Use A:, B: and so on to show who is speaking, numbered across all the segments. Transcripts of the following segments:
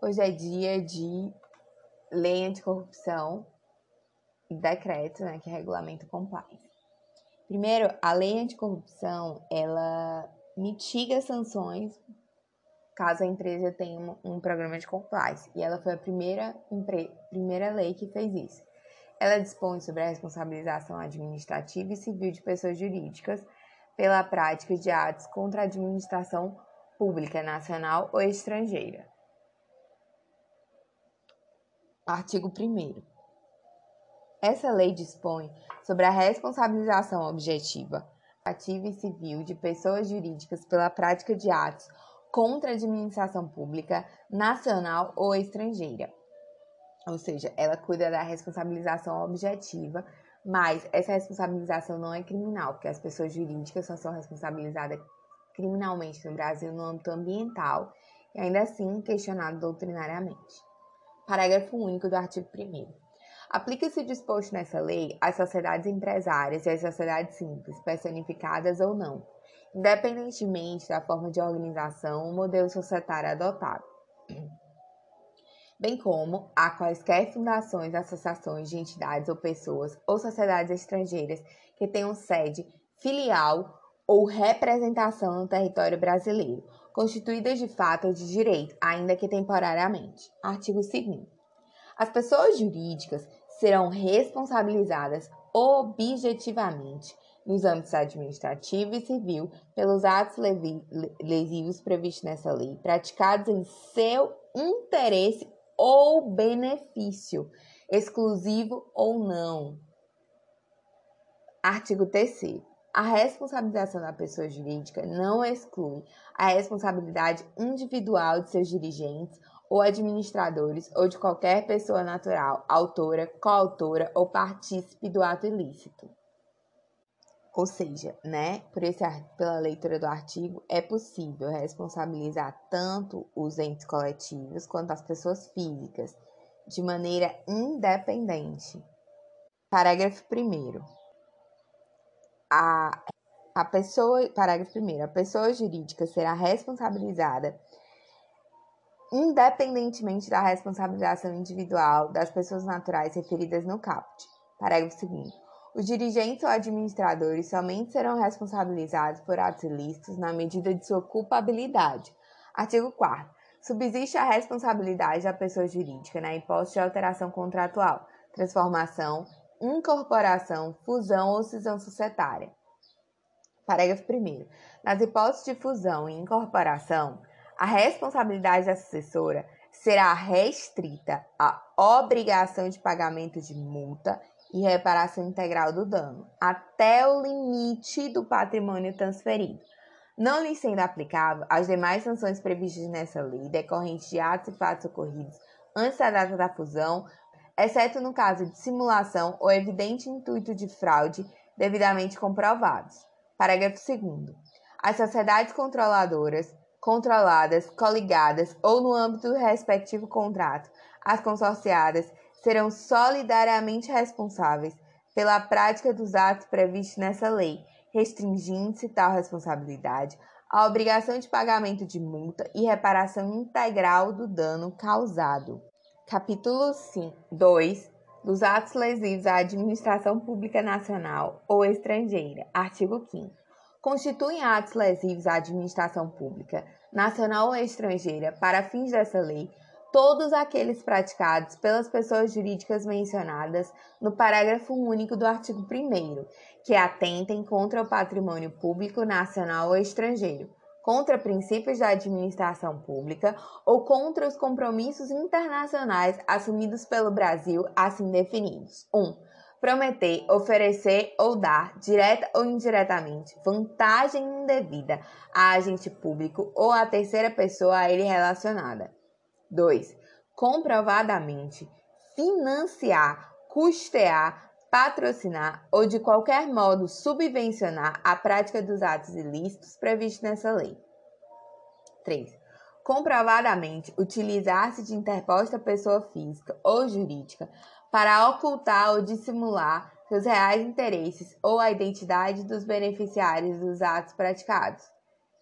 A: Hoje é dia de lei anticorrupção e decreto, né, que regulamenta o compliance. Primeiro, a lei anticorrupção, ela mitiga sanções caso a empresa tenha um, programa de compliance. E ela foi a primeira, primeira lei que fez isso. Ela dispõe sobre a responsabilização administrativa e civil de pessoas jurídicas pela prática de atos contra a administração pública nacional ou estrangeira. Artigo 1. Essa lei dispõe sobre a responsabilização objetiva, ativa e civil de pessoas jurídicas pela prática de atos contra a administração pública nacional ou estrangeira. Ou seja, ela cuida da responsabilização objetiva, mas essa responsabilização não é criminal, porque as pessoas jurídicas só são responsabilizadas criminalmente no Brasil no âmbito ambiental e ainda assim questionado doutrinariamente. Parágrafo único do artigo 1. Aplica-se disposto nessa lei às sociedades empresárias e às sociedades simples, personificadas ou não, independentemente da forma de organização ou modelo societário adotado, bem como a quaisquer fundações, associações de entidades ou pessoas ou sociedades estrangeiras que tenham sede, filial ou representação no território brasileiro, constituídas de fato ou de direito, ainda que temporariamente. Artigo 2. As pessoas jurídicas serão responsabilizadas objetivamente nos âmbitos administrativo e civil pelos atos lesivos previstos nessa lei, praticados em seu interesse ou benefício, exclusivo ou não. Artigo 3 a responsabilização da pessoa jurídica não exclui a responsabilidade individual de seus dirigentes ou administradores ou de qualquer pessoa natural, autora, coautora ou partícipe do ato ilícito. Ou seja, né, por esse, pela leitura do artigo, é possível responsabilizar tanto os entes coletivos quanto as pessoas físicas, de maneira independente. Parágrafo 1 a, a pessoa, parágrafo 1, a pessoa jurídica será responsabilizada independentemente da responsabilização individual das pessoas naturais referidas no caput. Parágrafo 2 os dirigentes ou administradores somente serão responsabilizados por atos ilícitos na medida de sua culpabilidade. Artigo 4 Subsiste a responsabilidade da pessoa jurídica na hipótese de alteração contratual, transformação, incorporação, fusão ou cisão societária. Parágrafo 1. Nas hipóteses de fusão e incorporação, a responsabilidade da sucessora será restrita à obrigação de pagamento de multa e reparação integral do dano, até o limite do patrimônio transferido, não lhe sendo aplicável as demais sanções previstas nessa lei decorrentes de atos e fatos ocorridos antes da data da fusão exceto no caso de simulação ou evidente intuito de fraude devidamente comprovados. Parágrafo 2. As sociedades controladoras, controladas, coligadas ou no âmbito do respectivo contrato, as consorciadas serão solidariamente responsáveis pela prática dos atos previstos nessa lei, restringindo-se tal responsabilidade à obrigação de pagamento de multa e reparação integral do dano causado. Capítulo 2 dos atos lesivos à administração pública nacional ou estrangeira. Artigo 5 Constituem atos lesivos à administração pública nacional ou estrangeira para fins dessa lei todos aqueles praticados pelas pessoas jurídicas mencionadas no parágrafo único do artigo 1 que atentem contra o patrimônio público nacional ou estrangeiro contra princípios da administração pública ou contra os compromissos internacionais assumidos pelo Brasil, assim definidos. 1. Um, prometer, oferecer ou dar, direta ou indiretamente, vantagem indevida a agente público ou a terceira pessoa a ele relacionada. 2. Comprovadamente financiar, custear, patrocinar ou de qualquer modo subvencionar a prática dos atos ilícitos previstos nessa lei. 3. Comprovadamente utilizar-se de interposta pessoa física ou jurídica para ocultar ou dissimular seus reais interesses ou a identidade dos beneficiários dos atos praticados.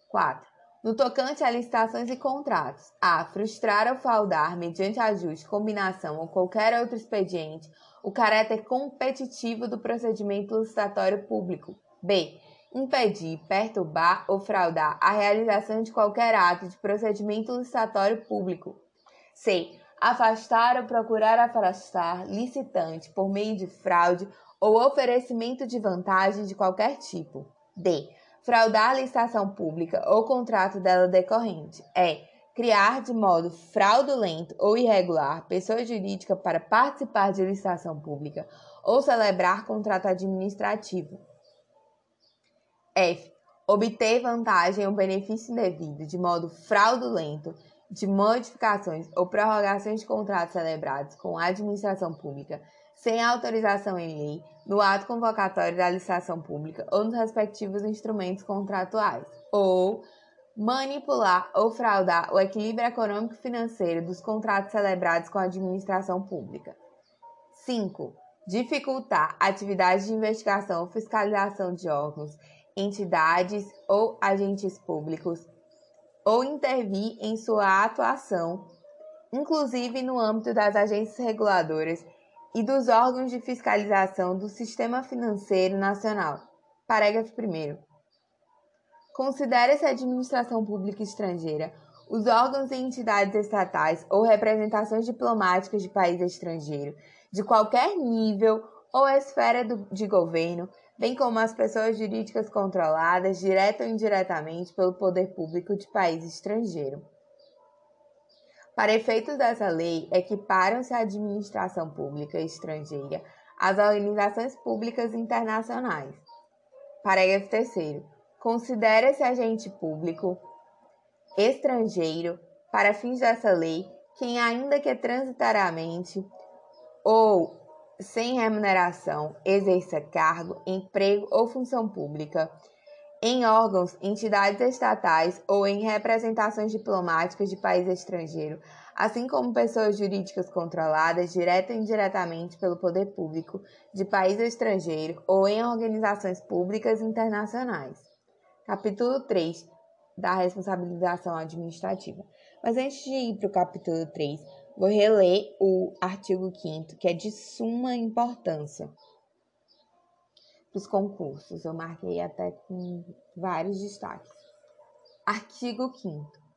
A: 4. No tocante a licitações e contratos, a. Frustrar ou fraudar, mediante ajuste, combinação ou qualquer outro expediente, o caráter competitivo do procedimento licitatório público. B. Impedir, perturbar ou fraudar a realização de qualquer ato de procedimento licitatório público. C. Afastar ou procurar afastar licitante por meio de fraude ou oferecimento de vantagem de qualquer tipo. D fraudar a licitação pública ou contrato dela decorrente. É criar de modo fraudulento ou irregular pessoa jurídica para participar de licitação pública ou celebrar contrato administrativo. F. Obter vantagem ou benefício indevido de modo fraudulento de modificações ou prorrogações de contratos celebrados com a administração pública sem autorização em lei, no ato convocatório da licitação pública ou nos respectivos instrumentos contratuais, ou manipular ou fraudar o equilíbrio econômico-financeiro dos contratos celebrados com a administração pública. 5. Dificultar atividades de investigação ou fiscalização de órgãos, entidades ou agentes públicos, ou intervir em sua atuação, inclusive no âmbito das agências reguladoras e dos órgãos de fiscalização do Sistema Financeiro Nacional. Parágrafo 1. Considera-se a administração pública estrangeira os órgãos e entidades estatais ou representações diplomáticas de país estrangeiro, de qualquer nível ou esfera do, de governo, bem como as pessoas jurídicas controladas, direta ou indiretamente, pelo poder público de país estrangeiro. Para efeitos dessa lei, equiparam-se a administração pública estrangeira às organizações públicas internacionais. Parágrafo 3. Considera-se agente público estrangeiro, para fins dessa lei, quem, ainda que transitoriamente ou sem remuneração, exerça cargo, emprego ou função pública em órgãos, entidades estatais ou em representações diplomáticas de país estrangeiro, assim como pessoas jurídicas controladas direta ou indiretamente pelo poder público de país estrangeiro ou em organizações públicas internacionais. Capítulo 3 da responsabilização administrativa. Mas antes de ir para o capítulo 3, vou reler o artigo 5 que é de suma importância os concursos. Eu marquei até com vários destaques. Artigo 5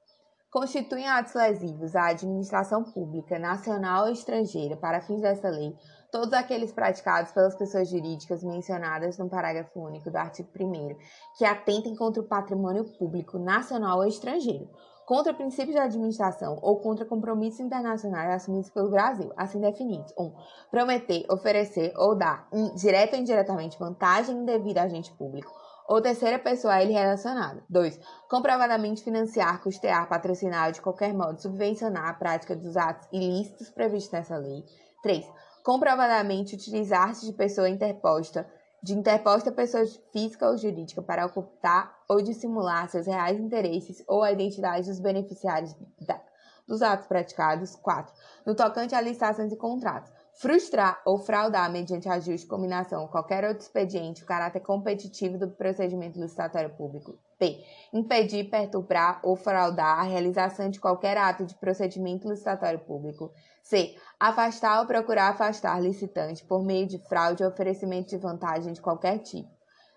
A: Constituem atos lesivos à administração pública, nacional ou estrangeira, para fins dessa lei, todos aqueles praticados pelas pessoas jurídicas mencionadas no parágrafo único do artigo 1 que atentem contra o patrimônio público, nacional ou estrangeiro, contra princípios de administração ou contra compromissos internacionais assumidos pelo Brasil, assim definidos. 1. Um, prometer, oferecer ou dar, um, direto ou indiretamente, vantagem indevida a agente público ou terceira pessoa a ele relacionada. 2. Comprovadamente financiar, custear, patrocinar ou de qualquer modo subvencionar a prática dos atos ilícitos previstos nessa lei. 3. Comprovadamente utilizar-se de pessoa interposta de interposta pessoa física ou jurídica para ocultar ou dissimular seus reais interesses ou a identidade dos beneficiários da, dos atos praticados. 4. No tocante a licitações e contratos, frustrar ou fraudar mediante ajuste, combinação ou qualquer outro expediente o caráter competitivo do procedimento licitatório público. P. Impedir, perturbar ou fraudar a realização de qualquer ato de procedimento licitatório público. C. Afastar ou procurar afastar licitante por meio de fraude ou oferecimento de vantagem de qualquer tipo.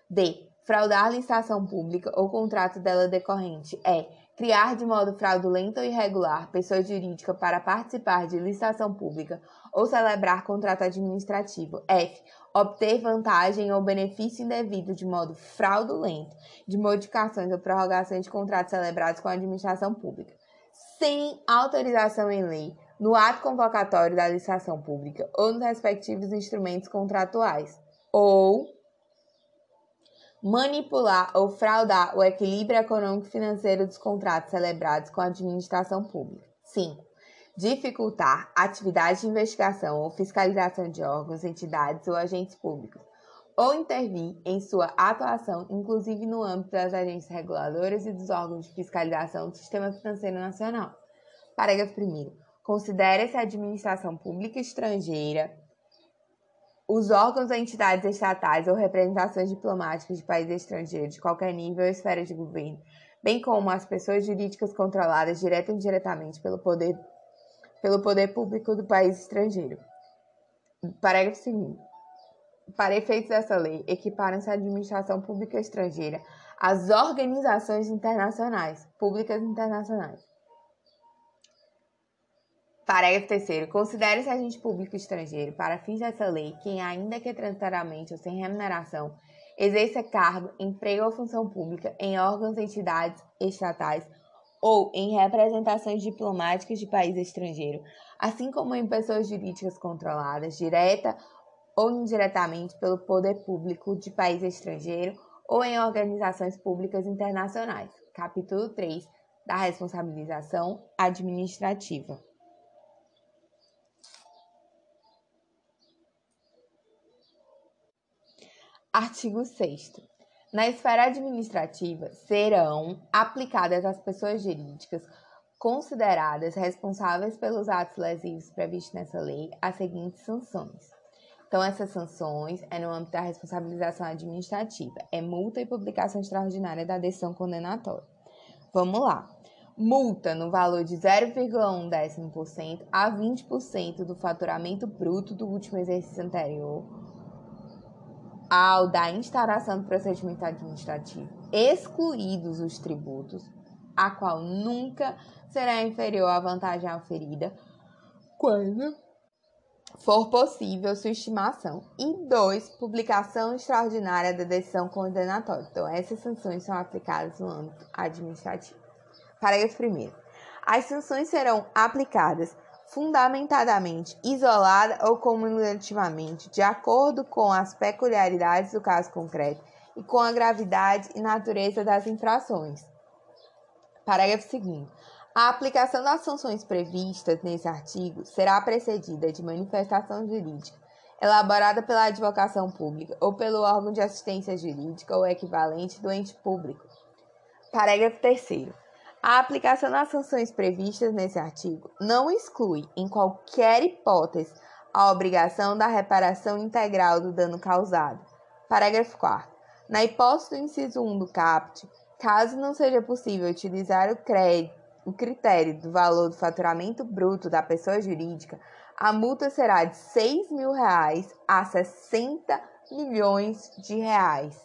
A: D. Fraudar licitação pública ou contrato dela decorrente. E. Criar de modo fraudulento ou irregular pessoa jurídica para participar de licitação pública ou celebrar contrato administrativo. F. Obter vantagem ou benefício indevido de modo fraudulento de modificações ou prorrogações de contratos celebrados com a administração pública, sem autorização em lei no ato convocatório da licitação pública ou nos respectivos instrumentos contratuais, ou manipular ou fraudar o equilíbrio econômico-financeiro dos contratos celebrados com a administração pública. 5. Dificultar atividades de investigação ou fiscalização de órgãos, entidades ou agentes públicos, ou intervir em sua atuação, inclusive no âmbito das agências reguladoras e dos órgãos de fiscalização do Sistema Financeiro Nacional. Parágrafo 1. Considera-se a administração pública estrangeira, os órgãos ou entidades estatais ou representações diplomáticas de países estrangeiros de qualquer nível ou esfera de governo, bem como as pessoas jurídicas controladas direta ou indiretamente pelo poder, pelo poder público do país estrangeiro. Parágrafo 2. Para efeitos dessa lei, equiparam-se a administração pública estrangeira às organizações internacionais, públicas internacionais. Parágrafo 3. Considere-se agente público estrangeiro, para fins dessa lei, quem, ainda que transitoriamente ou sem remuneração, exerça cargo, emprego ou função pública em órgãos entidades estatais ou em representações diplomáticas de país estrangeiro, assim como em pessoas jurídicas controladas, direta ou indiretamente pelo poder público de país estrangeiro ou em organizações públicas internacionais. Capítulo 3 da responsabilização administrativa. Artigo 6. Na esfera administrativa, serão aplicadas às pessoas jurídicas consideradas responsáveis pelos atos lesivos previstos nessa lei as seguintes sanções. Então, essas sanções é no âmbito da responsabilização administrativa, é multa e publicação extraordinária da decisão condenatória. Vamos lá. Multa no valor de 0,1% a 20% do faturamento bruto do último exercício anterior ao da instauração do procedimento administrativo, excluídos os tributos, a qual nunca será inferior à vantagem oferida quando for possível sua estimação. E dois, publicação extraordinária da decisão condenatória. Então, essas sanções são aplicadas no âmbito administrativo. Parágrafo 1. As sanções serão aplicadas fundamentadamente isolada ou cumulativamente, de acordo com as peculiaridades do caso concreto e com a gravidade e natureza das infrações. Parágrafo 2. A aplicação das sanções previstas nesse artigo será precedida de manifestação jurídica elaborada pela advocação pública ou pelo órgão de assistência jurídica ou equivalente do ente público. Parágrafo 3. A aplicação das sanções previstas nesse artigo não exclui, em qualquer hipótese, a obrigação da reparação integral do dano causado. Parágrafo 4. Na hipótese do inciso 1 do CAPT, caso não seja possível utilizar o, crédito, o critério do valor do faturamento bruto da pessoa jurídica, a multa será de 6 mil reais a 60 milhões de reais.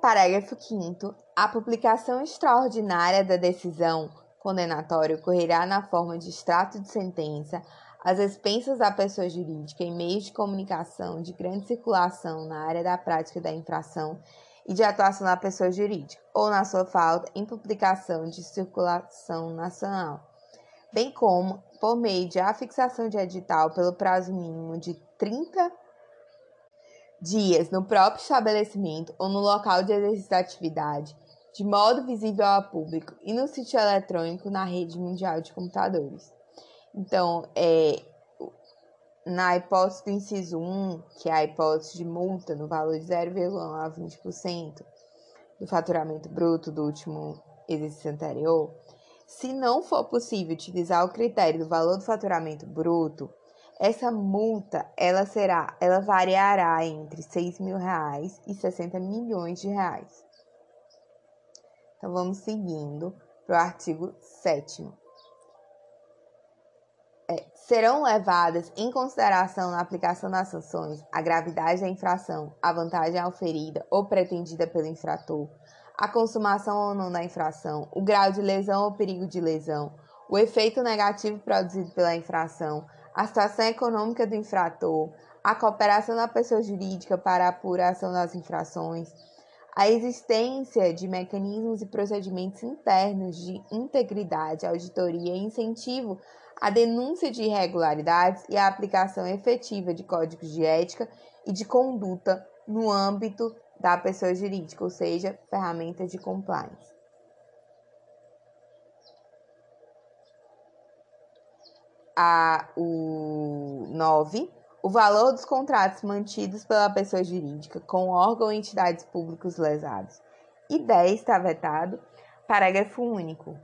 A: Parágrafo 5 A publicação extraordinária da decisão condenatória ocorrerá na forma de extrato de sentença. Às expensas da pessoa jurídica em meios de comunicação de grande circulação na área da prática da infração e de atuação da pessoa jurídica, ou na sua falta, em publicação de circulação nacional, bem como por meio de afixação de edital pelo prazo mínimo de 30 dias no próprio estabelecimento ou no local de exercício da atividade, de modo visível ao público e no sítio eletrônico na rede mundial de computadores. Então, é, na hipótese do inciso 1, que é a hipótese de multa no valor de 0,1 a 20% do faturamento bruto do último exercício anterior, se não for possível utilizar o critério do valor do faturamento bruto, essa multa, ela será, ela variará entre 6 mil reais e 60 milhões de reais. Então, vamos seguindo para o artigo 7 é, serão levadas em consideração na aplicação das sanções a gravidade da infração, a vantagem oferida ou pretendida pelo infrator, a consumação ou não da infração, o grau de lesão ou perigo de lesão, o efeito negativo produzido pela infração, a situação econômica do infrator, a cooperação da pessoa jurídica para a apuração das infrações, a existência de mecanismos e procedimentos internos de integridade, auditoria e incentivo à denúncia de irregularidades e à aplicação efetiva de códigos de ética e de conduta no âmbito da pessoa jurídica, ou seja, ferramentas de compliance. a, o 9, o valor dos contratos mantidos pela pessoa jurídica com órgão ou entidades públicos lesados. E 10 está vetado. Parágrafo único.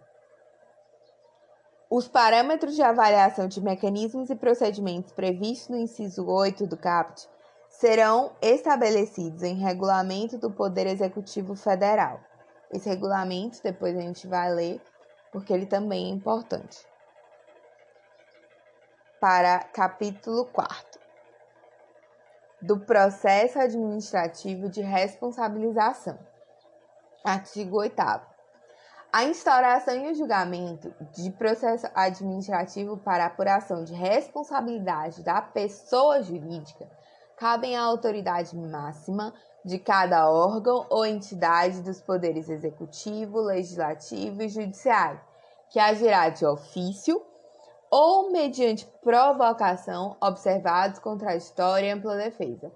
A: Os parâmetros de avaliação de mecanismos e procedimentos previstos no inciso 8 do CAPT serão estabelecidos em regulamento do Poder Executivo Federal. Esse regulamento, depois a gente vai ler, porque ele também é importante. Para capítulo 4 do processo administrativo de responsabilização. Artigo 8. A instauração e o julgamento de processo administrativo para apuração de responsabilidade da pessoa jurídica cabem à autoridade máxima de cada órgão ou entidade dos poderes executivo, legislativo e judiciário, que agirá de ofício ou mediante provocação, observados contraditória e ampla defesa.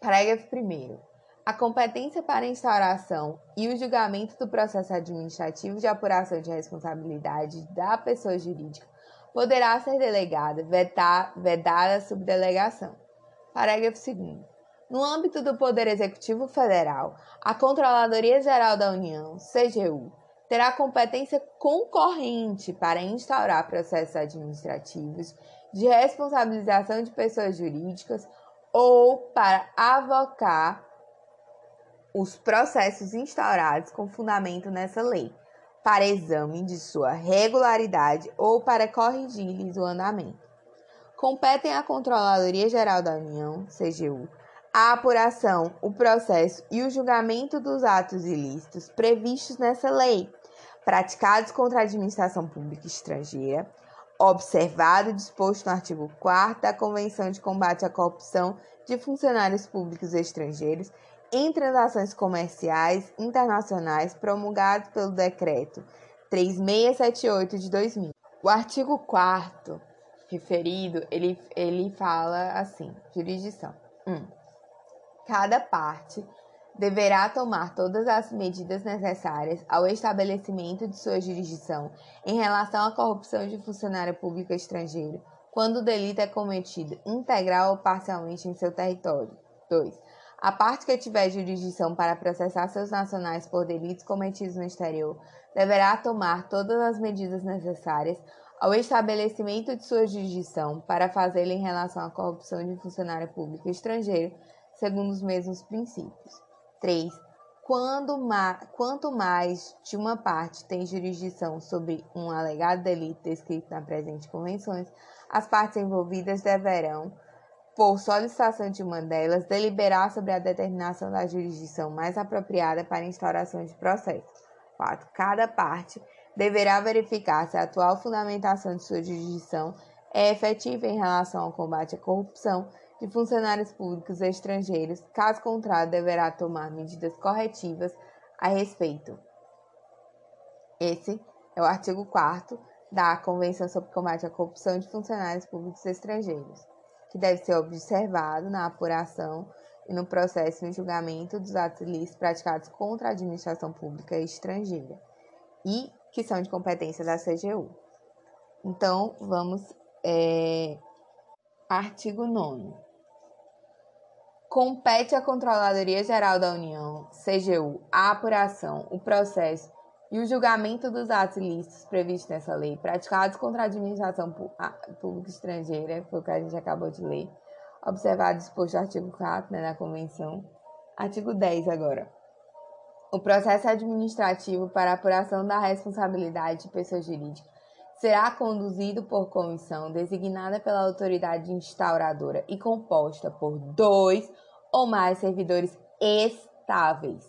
A: Parágrafo 1. A competência para a instauração e o julgamento do processo administrativo de apuração de responsabilidade da pessoa jurídica poderá ser delegada, vetar, vedada sob delegação. Parágrafo 2. No âmbito do Poder Executivo Federal, a Controladoria Geral da União, CGU, terá competência concorrente para instaurar processos administrativos de responsabilização de pessoas jurídicas ou para avocar os processos instaurados com fundamento nessa lei, para exame de sua regularidade ou para corrigir-lhes o andamento. Competem à Controladoria Geral da União, CGU, a apuração, o processo e o julgamento dos atos ilícitos previstos nessa lei, praticados contra a administração pública estrangeira, observado o disposto no artigo 4 da Convenção de Combate à Corrupção de Funcionários Públicos Estrangeiros em transações comerciais internacionais promulgado pelo Decreto 3678 de 2000. O artigo 4 referido, ele, ele fala assim: jurisdição. 1. Um, cada parte deverá tomar todas as medidas necessárias ao estabelecimento de sua jurisdição em relação à corrupção de funcionário público estrangeiro, quando o delito é cometido integral ou parcialmente em seu território. 2. A parte que tiver jurisdição para processar seus nacionais por delitos cometidos no exterior deverá tomar todas as medidas necessárias ao estabelecimento de sua jurisdição para fazê-la em relação à corrupção de funcionário público estrangeiro, segundo os mesmos princípios. 3. Quando ma quanto mais de uma parte tem jurisdição sobre um alegado delito descrito na presente convenções, as partes envolvidas deverão, por solicitação de uma delas, deliberar sobre a determinação da jurisdição mais apropriada para instauração de processo. 4. Cada parte deverá verificar se a atual fundamentação de sua jurisdição é efetiva em relação ao combate à corrupção de funcionários públicos estrangeiros, caso contrário, deverá tomar medidas corretivas a respeito. Esse é o artigo 4 da Convenção sobre Combate à Corrupção de Funcionários Públicos Estrangeiros, que deve ser observado na apuração e no processo e julgamento dos atos ilícitos praticados contra a administração pública estrangeira. E que são de competência da CGU. Então, vamos. É, artigo 9. Compete à Controladoria Geral da União, CGU, a apuração, o processo e o julgamento dos atos ilícitos previstos nessa lei, praticados contra a administração pública estrangeira, foi o que a gente acabou de ler, observado disposto no artigo 4 né, da Convenção. Artigo 10 agora. O processo administrativo para apuração da responsabilidade de pessoa jurídica será conduzido por comissão designada pela autoridade instauradora e composta por dois ou mais servidores estáveis.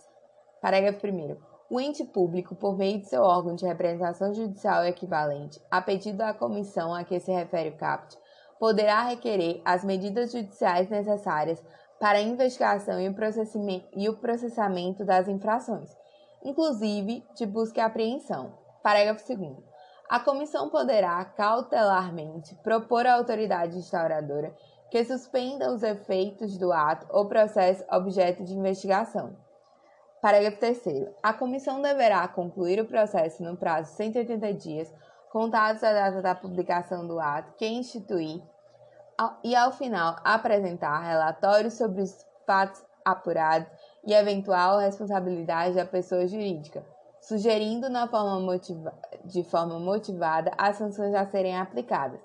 A: Parágrafo 1. O ente público, por meio de seu órgão de representação judicial equivalente, a pedido da comissão a que se refere o CAPT, poderá requerer as medidas judiciais necessárias para a investigação e o processamento das infrações, inclusive de busca e apreensão. Parágrafo 2. A comissão poderá cautelarmente propor à autoridade instauradora que suspenda os efeitos do ato ou processo objeto de investigação. Parágrafo 3. A comissão deverá concluir o processo no prazo de 180 dias, contados da data da publicação do ato que instituir e, ao final, apresentar relatórios sobre os fatos apurados e eventual responsabilidade da pessoa jurídica, sugerindo na forma motiva de forma motivada as sanções a serem aplicadas.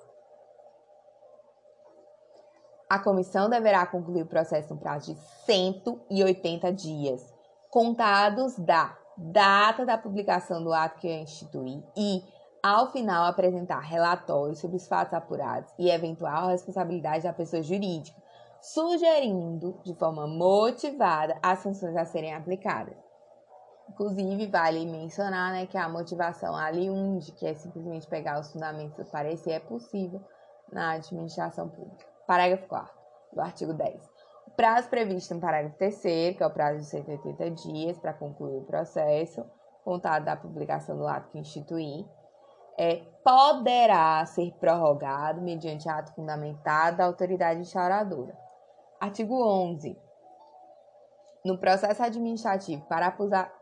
A: A comissão deverá concluir o processo no prazo de 180 dias, contados da data da publicação do ato que instituir e, ao final, apresentar relatórios sobre os fatos apurados e eventual responsabilidade da pessoa jurídica, sugerindo de forma motivada as sanções a serem aplicadas. Inclusive, vale mencionar né, que a motivação ali um de que é simplesmente pegar os fundamentos do parecer, é possível na administração pública. Parágrafo 4 do artigo 10. O prazo previsto no parágrafo 3 que é o prazo de 180 dias para concluir o processo, contado da publicação do ato que instituir, é, poderá ser prorrogado mediante ato fundamentado da autoridade instauradora. Artigo 11. No processo administrativo para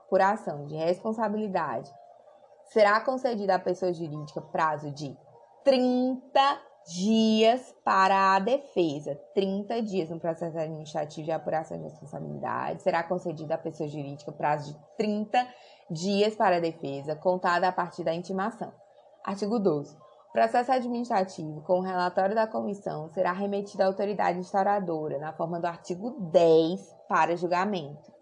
A: apuração de responsabilidade, será concedido à pessoa jurídica prazo de 30 dias para a defesa. 30 dias no processo administrativo de apuração de responsabilidade. Será concedido à pessoa jurídica prazo de 30 dias para a defesa, contada a partir da intimação. Artigo 12. O processo administrativo, com o relatório da comissão, será remetido à autoridade instauradora, na forma do artigo 10, para julgamento.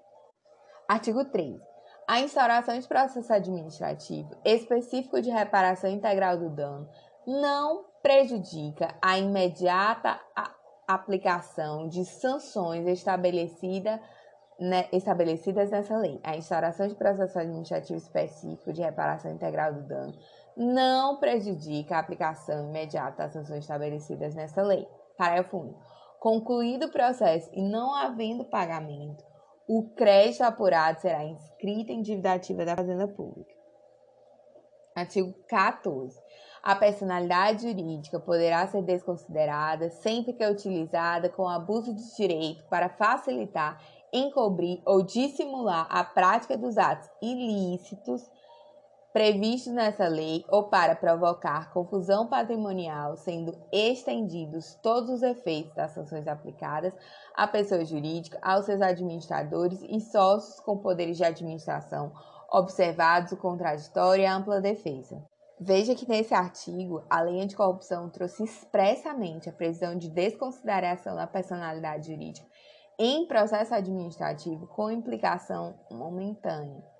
A: Artigo 13. A instauração de processo administrativo específico de reparação integral do dano não prejudica a imediata aplicação de sanções estabelecida, né, estabelecidas nessa lei. A instauração de processo administrativo específico de reparação integral do dano não prejudica a aplicação imediata das sanções estabelecidas nessa lei. Parágrafo 1. Concluído o processo e não havendo pagamento, o crédito apurado será inscrito em dívida ativa da Fazenda Pública. Artigo 14. A personalidade jurídica poderá ser desconsiderada sempre que é utilizada com abuso de direito para facilitar, encobrir ou dissimular a prática dos atos ilícitos previstos nessa lei ou para provocar confusão patrimonial, sendo estendidos todos os efeitos das sanções aplicadas à pessoa jurídica, aos seus administradores e sócios com poderes de administração, observados o contraditório e a ampla defesa. Veja que nesse artigo, a lei anticorrupção trouxe expressamente a previsão de desconsideração da personalidade jurídica em processo administrativo com implicação momentânea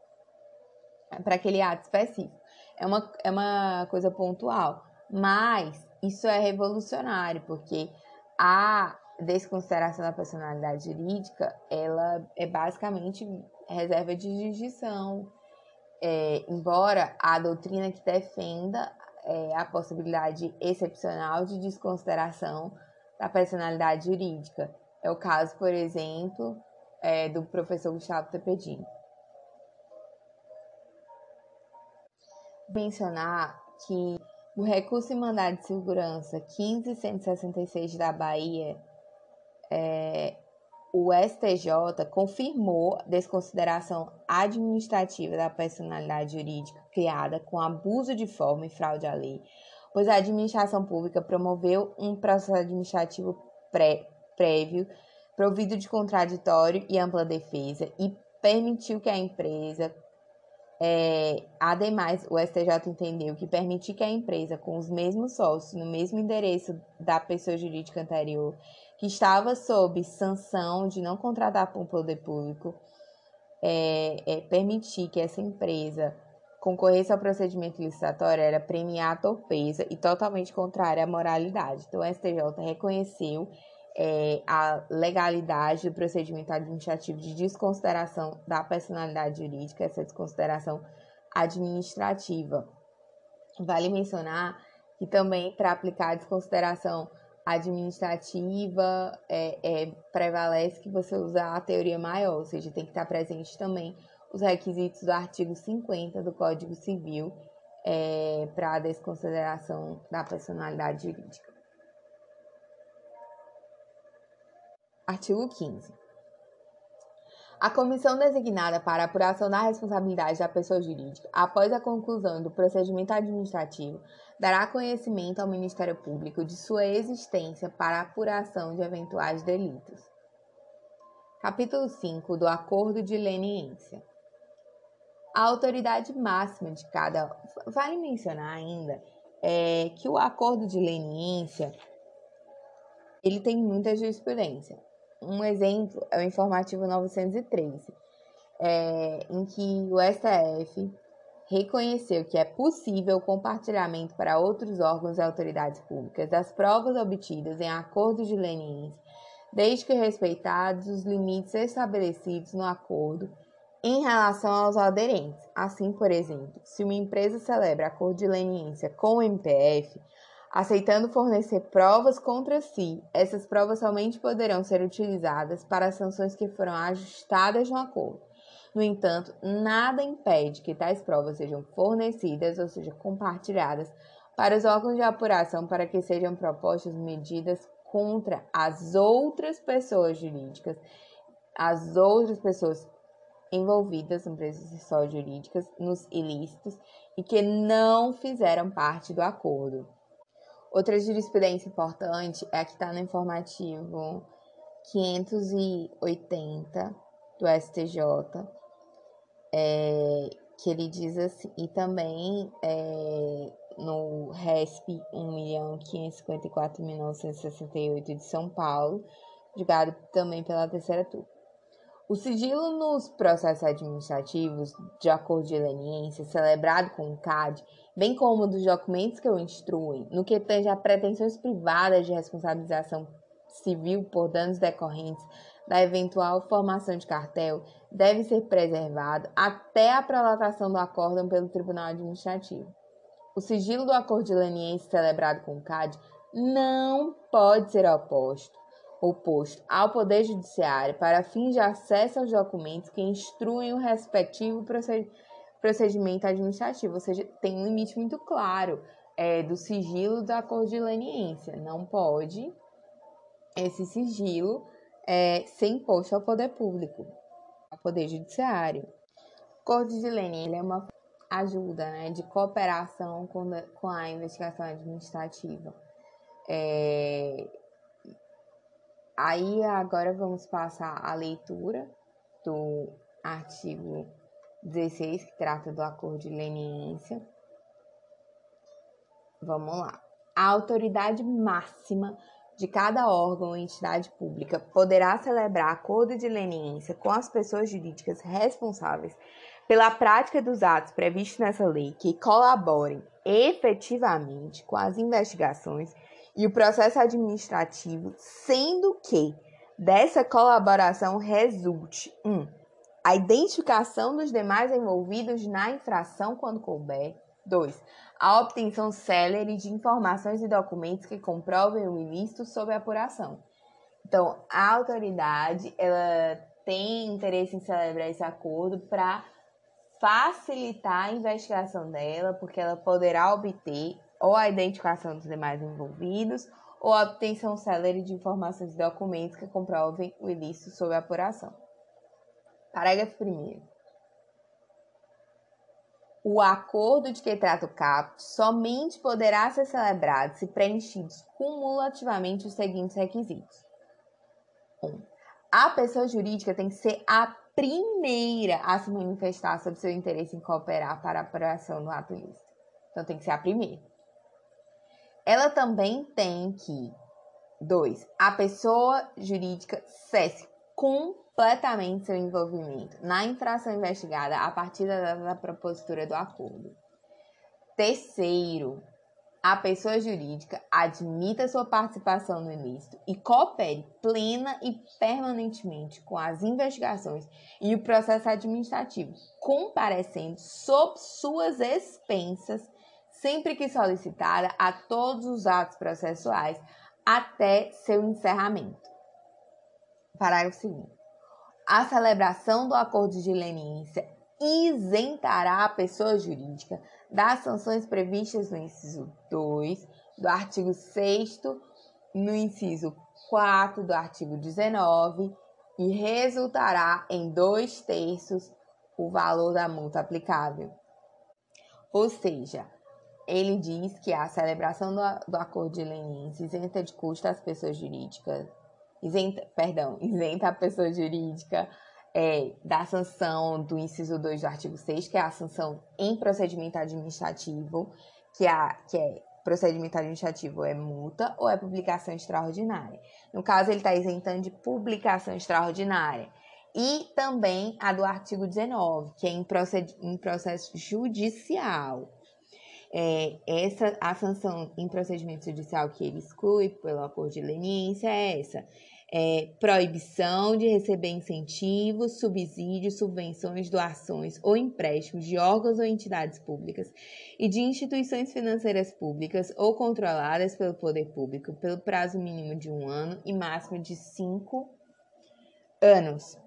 A: para aquele ato específico. É uma, é uma coisa pontual, mas isso é revolucionário, porque a desconsideração da personalidade jurídica, ela é basicamente reserva de jurisdição, é, embora a doutrina que defenda é, a possibilidade excepcional de desconsideração da personalidade jurídica. É o caso, por exemplo, é, do professor Gustavo Tepedin. Mencionar que no recurso em mandado de segurança 15166 da Bahia, é, o STJ confirmou desconsideração administrativa da personalidade jurídica criada com abuso de forma e fraude à lei, pois a administração pública promoveu um processo administrativo pré, prévio, provido de contraditório e ampla defesa, e permitiu que a empresa é, ademais, o STJ entendeu que permitir que a empresa com os mesmos sócios no mesmo endereço da pessoa jurídica anterior, que estava sob sanção de não contratar por um poder público, é, é, permitir que essa empresa concorresse ao procedimento licitatório era premiar a torpeza e totalmente contrária à moralidade. Então, o STJ reconheceu é, a legalidade do procedimento administrativo de desconsideração da personalidade jurídica, essa desconsideração administrativa. Vale mencionar que também para aplicar a desconsideração administrativa é, é, prevalece que você usar a teoria maior, ou seja, tem que estar presente também os requisitos do artigo 50 do Código Civil é, para a desconsideração da personalidade jurídica. Artigo 15. A comissão designada para apuração da responsabilidade da pessoa jurídica, após a conclusão do procedimento administrativo, dará conhecimento ao Ministério Público de sua existência para apuração de eventuais delitos. Capítulo 5 do Acordo de Leniência. A autoridade máxima de cada. Vale mencionar ainda é, que o acordo de leniência ele tem muita jurisprudência. Um exemplo é o informativo 913. é, em que o STF reconheceu que é possível o compartilhamento para outros órgãos e autoridades públicas das provas obtidas em acordo de leniência, desde que respeitados os limites estabelecidos no acordo em relação aos aderentes. Assim, por exemplo, se uma empresa celebra acordo de leniência com o MPF, aceitando fornecer provas contra si, essas provas somente poderão ser utilizadas para as sanções que foram ajustadas no acordo. No entanto, nada impede que tais provas sejam fornecidas ou sejam compartilhadas para os órgãos de apuração para que sejam propostas medidas contra as outras pessoas jurídicas, as outras pessoas envolvidas, empresas só jurídicas, nos ilícitos e que não fizeram parte do acordo. Outra jurisprudência importante é a que está no informativo 580 do STJ, é, que ele diz assim, e também é, no RESP 1.554.968 de São Paulo, julgado também pela terceira turma. O sigilo nos processos administrativos de acordo de leniência celebrado com o CAD bem como dos documentos que o instruem, no que tange a pretensões privadas de responsabilização civil por danos decorrentes da eventual formação de cartel, deve ser preservado até a prolatação do acórdão pelo Tribunal Administrativo. O sigilo do acordo de leniência celebrado com o CAD não pode ser oposto, oposto ao Poder Judiciário para fins de acesso aos documentos que instruem o respectivo procedimento administrativo, ou seja, tem um limite muito claro é, do sigilo da acordo de leniência. Não pode esse sigilo é, ser imposto ao poder público, ao poder judiciário. Acordo de leniência é uma ajuda né, de cooperação com, com a investigação administrativa. É... Aí agora vamos passar a leitura do artigo 16, que trata do acordo de leniência. Vamos lá. A autoridade máxima de cada órgão ou entidade pública poderá celebrar acordo de leniência com as pessoas jurídicas responsáveis pela prática dos atos previstos nessa lei que colaborem efetivamente com as investigações e o processo administrativo, sendo que dessa colaboração resulte um a identificação dos demais envolvidos na infração quando couber. 2. A obtenção célere de informações e documentos que comprovem o ilícito sob apuração. Então, a autoridade ela tem interesse em celebrar esse acordo para facilitar a investigação dela, porque ela poderá obter ou a identificação dos demais envolvidos ou a obtenção célere de informações e documentos que comprovem o ilícito sob apuração. Parágrafo 1. O acordo de que trata o caput somente poderá ser celebrado se preenchidos cumulativamente os seguintes requisitos. 1. Um, a pessoa jurídica tem que ser a primeira a se manifestar sobre seu interesse em cooperar para a apuração do ato ilícito. Então, tem que ser a primeira. Ela também tem que, 2. A pessoa jurídica cesse com completamente seu envolvimento na infração investigada a partir da data da propositura do acordo. Terceiro, a pessoa jurídica admita sua participação no ilícito e coopere plena e permanentemente com as investigações e o processo administrativo, comparecendo sob suas expensas, sempre que solicitada, a todos os atos processuais até seu encerramento. Parágrafo 2 a celebração do acordo de leniência isentará a pessoa jurídica das sanções previstas no inciso 2 do artigo 6 no inciso 4 do artigo 19 e resultará em dois terços o valor da multa aplicável. Ou seja, ele diz que a celebração do, do acordo de leniência isenta de custo as pessoas jurídicas isenta, perdão, isenta a pessoa jurídica é, da sanção do inciso 2 do artigo 6, que é a sanção em procedimento administrativo, que, a, que é procedimento administrativo é multa ou é publicação extraordinária. No caso, ele está isentando de publicação extraordinária. e também a do artigo 19, que é em, em processo judicial. É, essa a sanção em procedimento judicial que ele exclui pelo acordo de leniência é essa: é, proibição de receber incentivos, subsídios, subvenções, doações ou empréstimos de órgãos ou entidades públicas e de instituições financeiras públicas ou controladas pelo poder público pelo prazo mínimo de um ano e máximo de cinco anos.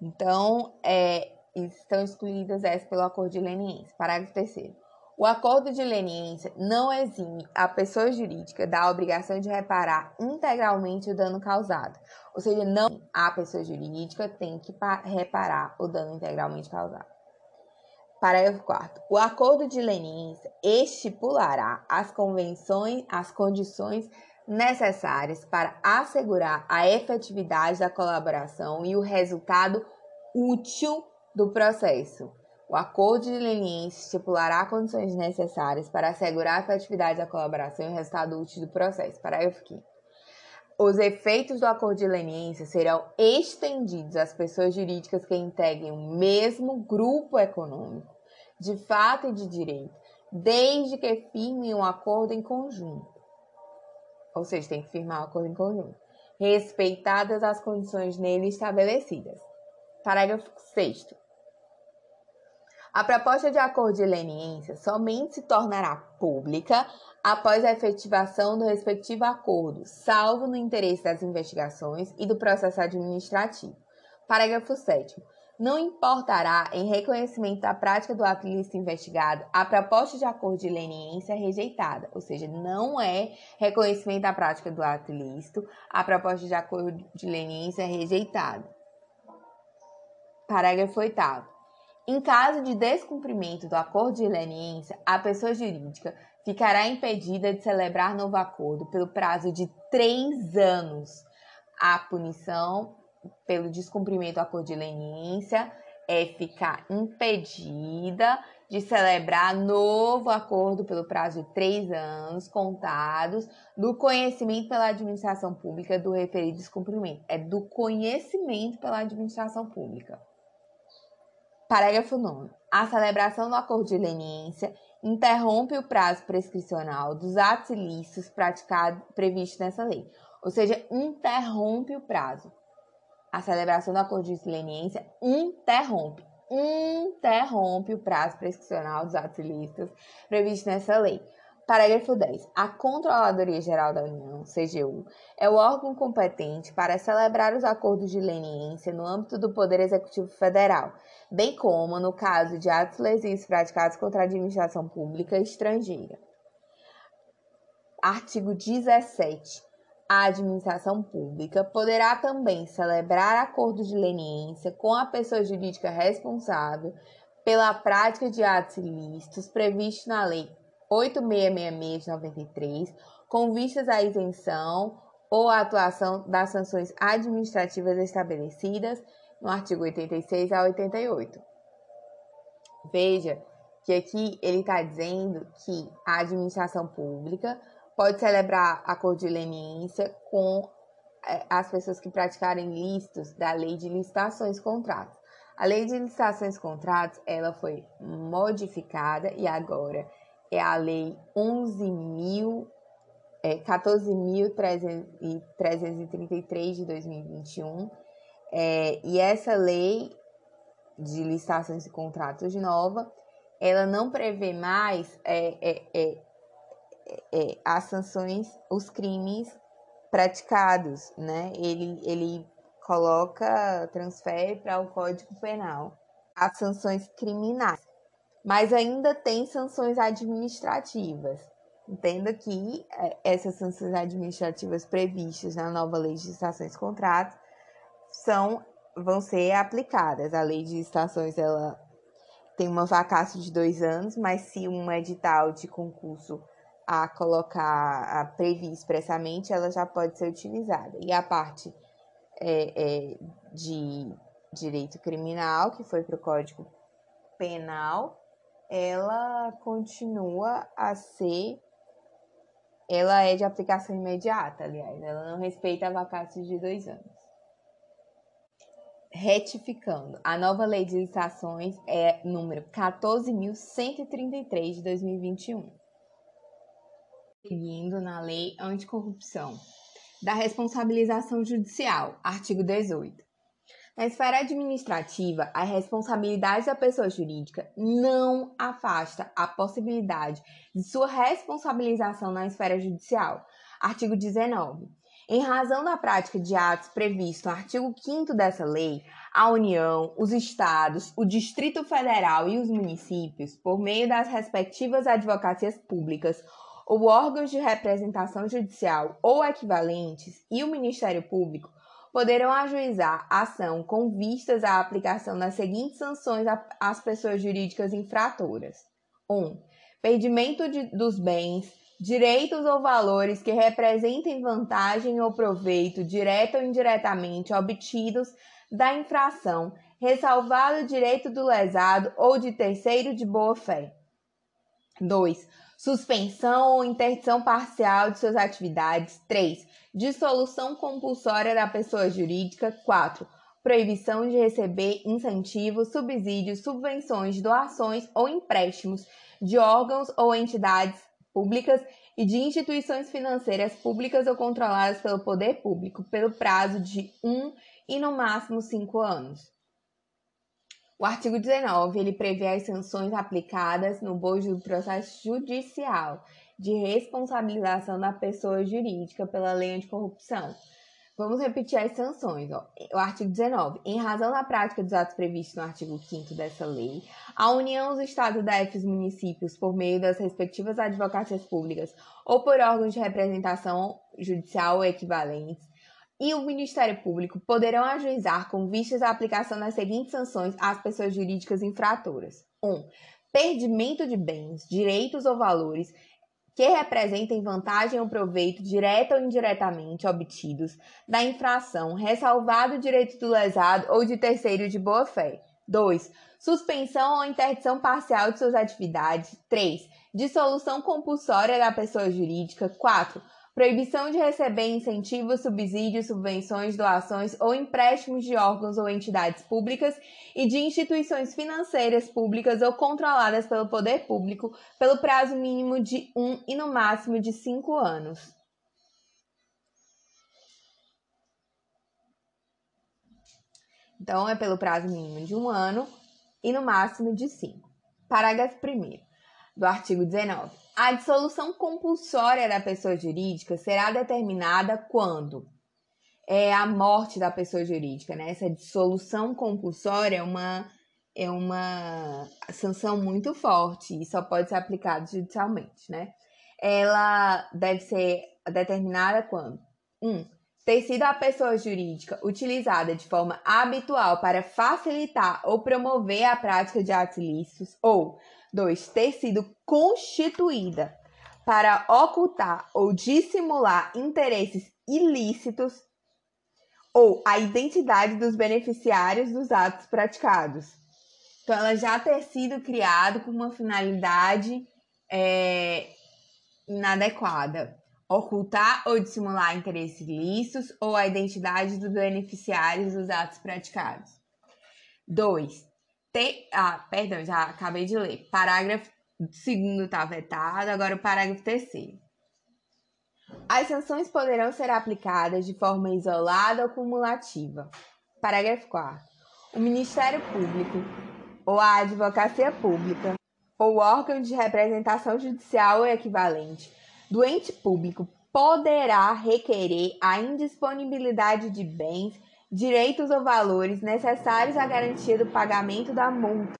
A: Então, é, estão excluídas essas pelo acordo de leniência. Parágrafo 3 o acordo de leniência não exime a pessoa jurídica da obrigação de reparar integralmente o dano causado. Ou seja, não a pessoa jurídica tem que reparar o dano integralmente causado. Parágrafo 4. O acordo de leniência estipulará as convenções, as condições necessárias para assegurar a efetividade da colaboração e o resultado útil do processo o acordo de leniência estipulará condições necessárias para assegurar a efetividade da colaboração e o resultado útil do processo. Parágrafo 5. Os efeitos do acordo de leniência serão estendidos às pessoas jurídicas que integrem o mesmo grupo econômico, de fato e de direito, desde que firmem um acordo em conjunto. Ou seja, tem que firmar um acordo em conjunto, respeitadas as condições nele estabelecidas. Parágrafo 6. A proposta de acordo de leniência somente se tornará pública após a efetivação do respectivo acordo, salvo no interesse das investigações e do processo administrativo. Parágrafo 7. Não importará em reconhecimento da prática do ato ilícito investigado a proposta de acordo de leniência rejeitada, ou seja, não é reconhecimento da prática do ato ilícito a proposta de acordo de leniência rejeitada. Parágrafo 8. Em caso de descumprimento do acordo de leniência, a pessoa jurídica ficará impedida de celebrar novo acordo pelo prazo de três anos. A punição pelo descumprimento do acordo de leniência é ficar impedida de celebrar novo acordo pelo prazo de três anos contados do conhecimento pela administração pública do referido descumprimento. É do conhecimento pela administração pública. Parágrafo 9. A celebração do acordo de leniência interrompe o prazo prescricional dos atos ilícitos praticados previstos nessa lei, ou seja, interrompe o prazo. A celebração do acordo de leniência interrompe, interrompe o prazo prescricional dos atos ilícitos previstos nessa lei. Parágrafo 10. A Controladoria Geral da União, CGU, é o órgão competente para celebrar os acordos de leniência no âmbito do Poder Executivo Federal, bem como no caso de atos lesivos praticados contra a administração pública estrangeira. Artigo 17. A administração pública poderá também celebrar acordos de leniência com a pessoa jurídica responsável pela prática de atos ilícitos previstos na Lei 8666 de 93, com vistas à isenção ou à atuação das sanções administrativas estabelecidas no artigo 86 a 88. Veja que aqui ele está dizendo que a administração pública pode celebrar acordo de leniência com é, as pessoas que praticarem listos da lei de licitações e contratos. A lei de licitações e contratos ela foi modificada e agora é a Lei 11.000, é, 14.333 de 2021. É, e essa lei de licitações e contratos nova, ela não prevê mais é, é, é, é as sanções, os crimes praticados, né? Ele, ele coloca, transfere para o Código Penal as sanções criminais mas ainda tem sanções administrativas. Entenda que é, essas sanções administrativas previstas na nova lei de estações e contratos são vão ser aplicadas. A lei de estações ela tem uma vacácio de dois anos, mas se um edital de concurso a colocar a prever expressamente, ela já pode ser utilizada. E a parte é, é, de direito criminal, que foi para o Código Penal, ela continua a ser. Ela é de aplicação imediata, aliás. Ela não respeita a vacância de dois anos. retificando, a nova lei de licitações é número 14.133 de 2021. Seguindo na lei anticorrupção da responsabilização judicial, artigo 18. Na esfera administrativa, a responsabilidade da pessoa jurídica não afasta a possibilidade de sua responsabilização na esfera judicial. Artigo 19. Em razão da prática de atos previstos no artigo 5 dessa lei, a União, os estados, o Distrito Federal e os municípios, por meio das respectivas advocacias públicas ou órgãos de representação judicial ou equivalentes, e o Ministério Público, poderão ajuizar ação com vistas à aplicação das seguintes sanções às pessoas jurídicas infratoras: 1. Um, perdimento de, dos bens, direitos ou valores que representem vantagem ou proveito, direto ou indiretamente, obtidos da infração, ressalvado o direito do lesado ou de terceiro de boa-fé. 2. Suspensão ou interdição parcial de suas atividades. 3. Dissolução compulsória da pessoa jurídica. 4. Proibição de receber incentivos, subsídios, subvenções, doações ou empréstimos de órgãos ou entidades públicas e de instituições financeiras públicas ou controladas pelo poder público pelo prazo de um e no máximo cinco anos. O artigo 19 ele prevê as sanções aplicadas no bojo do processo judicial de responsabilização da pessoa jurídica pela lei anticorrupção. Vamos repetir as sanções. Ó. O artigo 19. Em razão da prática dos atos previstos no artigo 5 dessa lei, a União, os Estados, DF e os municípios, por meio das respectivas advocacias públicas ou por órgãos de representação judicial ou equivalentes, e o Ministério Público poderão ajuizar com vistas à aplicação das seguintes sanções às pessoas jurídicas infratoras: 1. Um, perdimento de bens, direitos ou valores que representem vantagem ou proveito direto ou indiretamente obtidos da infração, ressalvado o direito do lesado ou de terceiro de boa-fé. 2. Suspensão ou interdição parcial de suas atividades. 3. Dissolução compulsória da pessoa jurídica. 4 proibição de receber incentivos, subsídios, subvenções, doações ou empréstimos de órgãos ou entidades públicas e de instituições financeiras públicas ou controladas pelo poder público pelo prazo mínimo de um e no máximo de cinco anos. Então, é pelo prazo mínimo de um ano e no máximo de cinco. Parágrafo 1 do artigo 19. A dissolução compulsória da pessoa jurídica será determinada quando é a morte da pessoa jurídica, né? Essa dissolução compulsória é uma é uma sanção muito forte e só pode ser aplicada judicialmente, né? Ela deve ser determinada quando um, ter sido a pessoa jurídica utilizada de forma habitual para facilitar ou promover a prática de atos ilícitos ou 2. Ter sido constituída para ocultar ou dissimular interesses ilícitos ou a identidade dos beneficiários dos atos praticados. Então, ela já ter sido criada com uma finalidade é, inadequada. Ocultar ou dissimular interesses ilícitos ou a identidade dos beneficiários dos atos praticados. 2 Ah, perdão, já acabei de ler. Parágrafo segundo está vetado, agora o parágrafo terceiro. As sanções poderão ser aplicadas de forma isolada ou cumulativa. Parágrafo 4. O Ministério Público ou a Advocacia Pública ou órgão de representação judicial ou equivalente do ente público poderá requerer a indisponibilidade de bens direitos ou valores necessários à garantia do pagamento da multa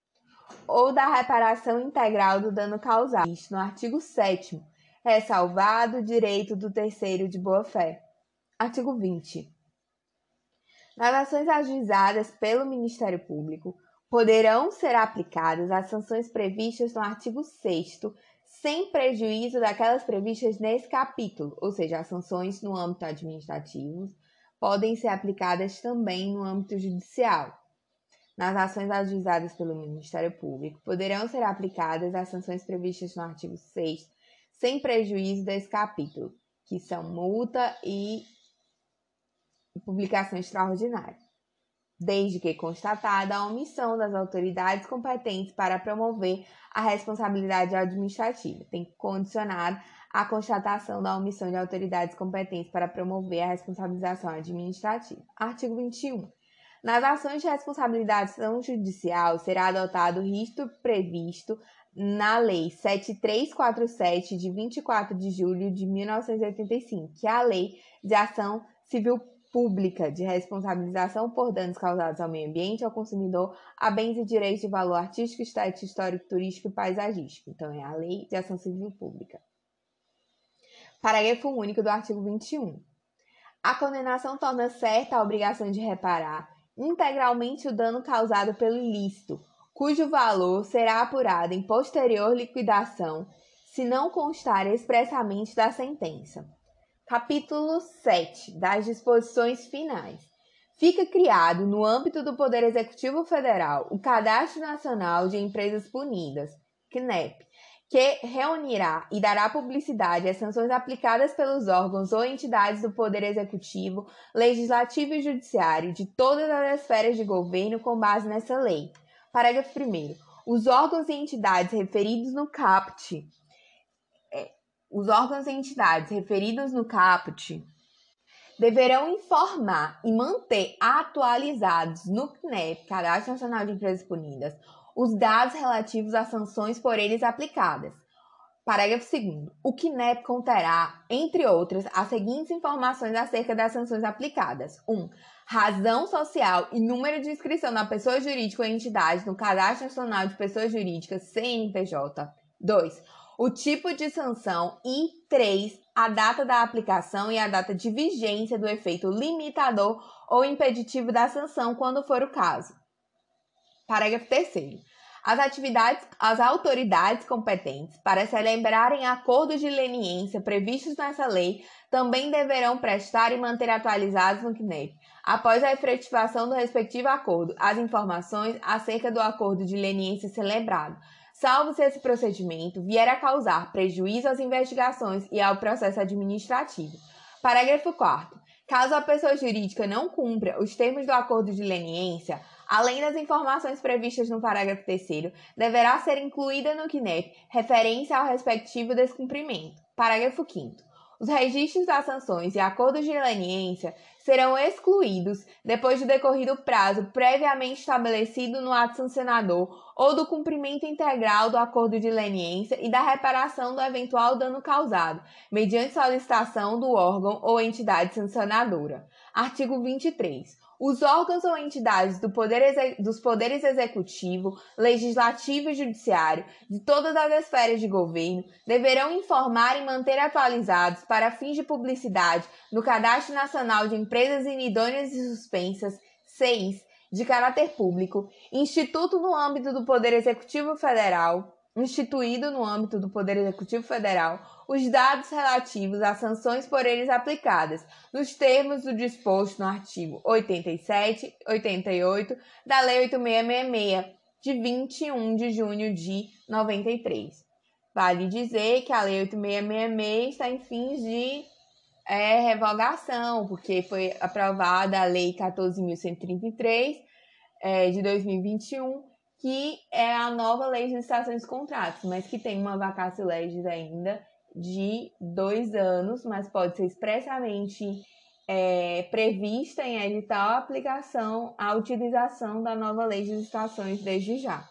A: ou da reparação integral do dano causado. No artigo 7 ressalvado o direito do terceiro de boa-fé. Artigo 20. Nas ações ajuizadas pelo Ministério Público, poderão ser aplicadas as sanções previstas no artigo 6 sem prejuízo daquelas previstas nesse capítulo, ou seja, as sanções no âmbito administrativo, podem ser aplicadas também no âmbito judicial. Nas ações ajuizadas pelo Ministério Público, poderão ser aplicadas as sanções previstas no artigo 6, sem prejuízo desse capítulo, que são multa e publicação extraordinária. desde que constatada a omissão das autoridades competentes para promover a responsabilidade administrativa. Tem condicionado a constatação da omissão de autoridades competentes para promover a responsabilização administrativa. Artigo 21. Nas ações de responsabilização judicial será adotado o risco previsto na Lei 7347 de 24 de julho de 1985, que é a Lei de Ação Civil Pública de Responsabilização por Danos Causados ao Meio Ambiente, ao consumidor, a bens e direitos de valor artístico, estético, histórico, turístico e paisagístico. Então, é a Lei de Ação Civil Pública. Parágrafo único do artigo 21. A condenação torna certa a obrigação de reparar integralmente o dano causado pelo ilícito, cujo valor será apurado em posterior liquidação, se não constar expressamente da sentença. Capítulo 7 das disposições finais. Fica criado, no âmbito do Poder Executivo Federal, o Cadastro Nacional de Empresas Punidas, CNEP, que reunirá e dará publicidade às sanções aplicadas pelos órgãos ou entidades do Poder Executivo, Legislativo e Judiciário de todas as esferas de governo com base nessa lei. Parágrafo 1. Os órgãos e entidades referidos no CAPT os órgãos e entidades referidos no caput deverão informar e manter atualizados no CNEP, Cadastro Nacional de Empresas Punidas, os dados relativos às sanções por eles aplicadas. Parágrafo 2. O CNEP conterá, entre outras, as seguintes informações acerca das sanções aplicadas: 1. Um, razão social e número de inscrição da pessoa jurídica ou entidade no Cadastro Nacional de Pessoas Jurídicas, CNPJ. 2 o tipo de sanção e 3. A data da aplicação e a data de vigência do efeito limitador ou impeditivo da sanção, quando for o caso. Parágrafo 3. As atividades, as autoridades competentes para celebrarem acordos de leniência previstos nessa lei também deverão prestar e manter atualizados no CNEP, após a efetivação do respectivo acordo, as informações acerca do acordo de leniência celebrado, salvo se esse procedimento vier a causar prejuízo às investigações e ao processo administrativo. Parágrafo 4. Caso a pessoa jurídica não cumpra os termos do acordo de leniência, além das informações previstas no parágrafo 3, deverá ser incluída no CNEP referência ao respectivo descumprimento. Parágrafo 5. Os registros das sanções e acordos de leniência serão excluídos depois do decorrido prazo previamente estabelecido no ato sancionador ou do cumprimento integral do acordo de leniência e da reparação do eventual dano causado, mediante solicitação do órgão ou entidade sancionadora. Artigo 23. Os órgãos ou entidades do poder dos poderes executivo, legislativo e judiciário de todas as esferas de governo deverão informar e manter atualizados para fins de publicidade no Cadastro Nacional de Empresas Inidôneas e Suspensas, CEIS, de caráter público, instituto no âmbito do Poder Executivo Federal, instituído no âmbito do Poder Executivo Federal, os dados relativos às sanções por eles aplicadas, nos termos do disposto no artigo 87 88 da Lei 8666, de 21 de junho de 93. Vale dizer que a Lei 8666 está em fins de é, revogação, porque foi aprovada a Lei 14.133 é, de 2021, que é a nova lei de licitações de contratos, mas que tem uma vacácio legis ainda de dois anos, mas pode ser expressamente é, prevista em edital a aplicação à utilização da nova lei de licitações desde já.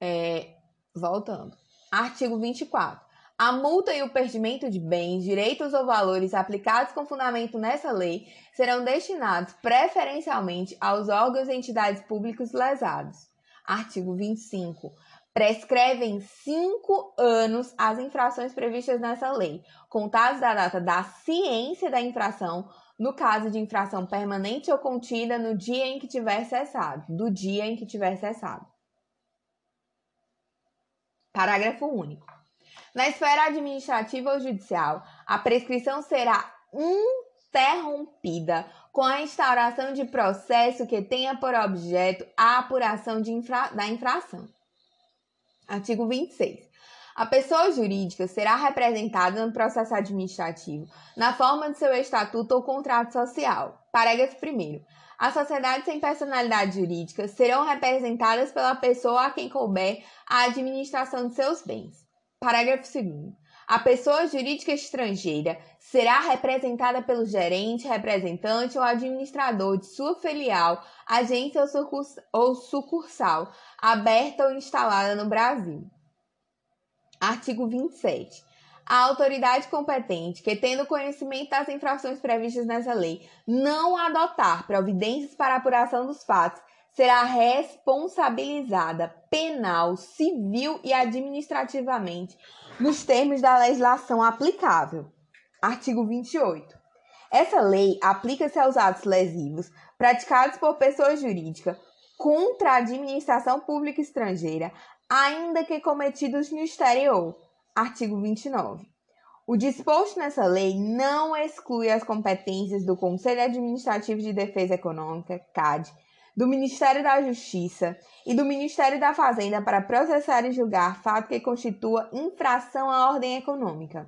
A: É, voltando. Artigo 24. A multa e o perdimento de bens, direitos ou valores aplicados com fundamento nessa lei serão destinados preferencialmente aos órgãos e entidades públicos lesados. Artigo 25. Prescrevem cinco anos as infrações previstas nessa lei, contados da data da ciência da infração, no caso de infração permanente ou contida no dia em que tiver cessado, do dia em que tiver cessado. Parágrafo único. Na esfera administrativa ou judicial, a prescrição será interrompida com a instauração de processo que tenha por objeto a apuração infra da infração. Artigo 26. A pessoa jurídica será representada no processo administrativo na forma de seu estatuto ou contrato social. Parágrafo 1. As sociedades sem personalidade jurídica serão representadas pela pessoa a quem couber a administração de seus bens. Parágrafo 2. A pessoa jurídica estrangeira será representada pelo gerente, representante ou administrador de sua filial, agência ou sucursal, aberta ou instalada no Brasil. Artigo 27. A autoridade competente, que tendo conhecimento das infrações previstas nessa lei, não adotar providências para apuração dos fatos, será responsabilizada penal, civil e administrativamente nos termos da legislação aplicável. Artigo 28. Essa lei aplica-se aos atos lesivos praticados por pessoa jurídica contra a administração pública estrangeira, ainda que cometidos no exterior. Artigo 29. O disposto nessa lei não exclui as competências do Conselho Administrativo de Defesa Econômica, CAD, do Ministério da Justiça e do Ministério da Fazenda para processar e julgar fato que constitua infração à ordem econômica.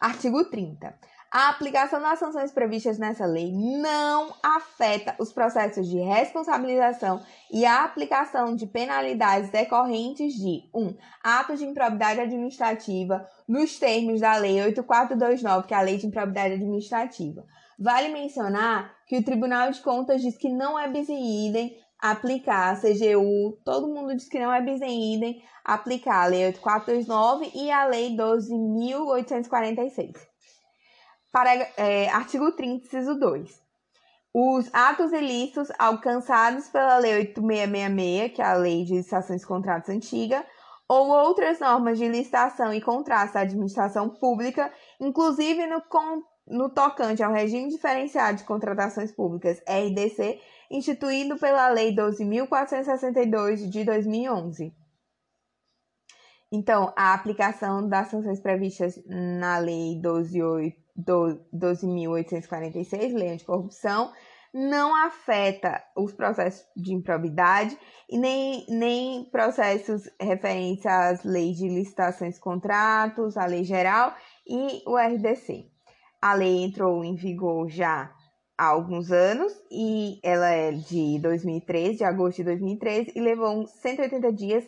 A: Artigo 30. A aplicação das sanções previstas nessa lei não afeta os processos de responsabilização e a aplicação de penalidades decorrentes de 1. Um, atos de improbidade administrativa nos termos da Lei 8429, que é a Lei de Improbidade Administrativa. Vale mencionar que o Tribunal de Contas diz que não é bis idem aplicar a CGU, todo mundo diz que não é bis idem aplicar a Lei 8429 e a Lei 12.846. Para, é, artigo 30, inciso 2. Os atos ilícitos alcançados pela Lei 8666, que é a Lei de Licitações e Contratos Antiga, ou outras normas de licitação e contratos da administração pública, inclusive no, no tocante ao regime diferenciado de contratações públicas, RDC, instituído pela Lei 12.462 de 2011. Então, a aplicação das sanções previstas na Lei 12.846, Lei Anticorrupção, não afeta os processos de improbidade e nem, nem processos referentes às leis de licitações e contratos, a lei geral e o RDC. A lei entrou em vigor já há alguns anos e ela é de 2013, de agosto de 2013, e levou 180 dias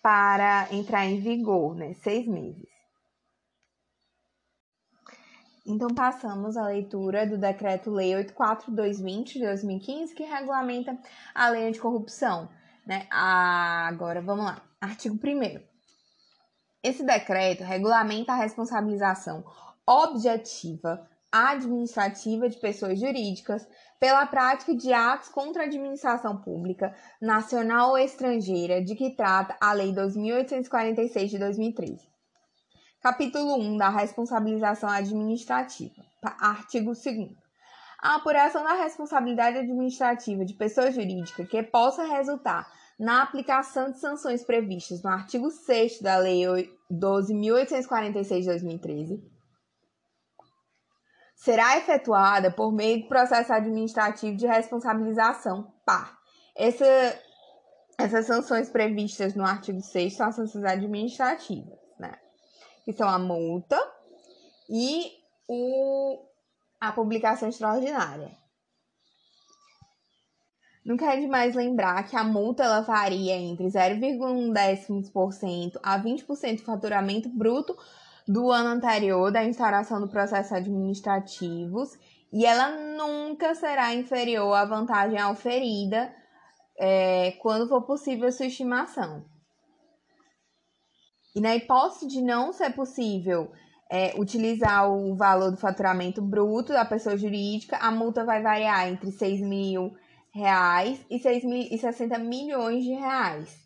A: para entrar em vigor, né? Seis meses. Então, passamos à leitura do Decreto-Lei 84220 de 2015, que regulamenta a lei anticorrupção. Né? Agora, vamos lá. Artigo 1. Esse decreto regulamenta a responsabilização objetiva administrativa de pessoas jurídicas pela prática de atos contra a administração pública, nacional ou estrangeira, de que trata a Lei 2846 de 2013. Capítulo 1 da responsabilização administrativa. Artigo 2 a apuração da responsabilidade administrativa de pessoa jurídica que possa resultar na aplicação de sanções previstas no artigo 6 da Lei 12.846 de 2013 será efetuada por meio do processo administrativo de responsabilização, PAR. Essa, essas sanções previstas no artigo 6 são as sanções administrativas, né? Que são a multa e o, a publicação extraordinária. Nunca é demais lembrar que a multa ela varia entre 0,1% a 20% do faturamento bruto do ano anterior da instauração do processo administrativos e ela nunca será inferior à vantagem oferida é, quando for possível sua estimação. E na hipótese de não ser possível é, utilizar o valor do faturamento bruto da pessoa jurídica, a multa vai variar entre 6 mil reais e 6.060 milhões de reais.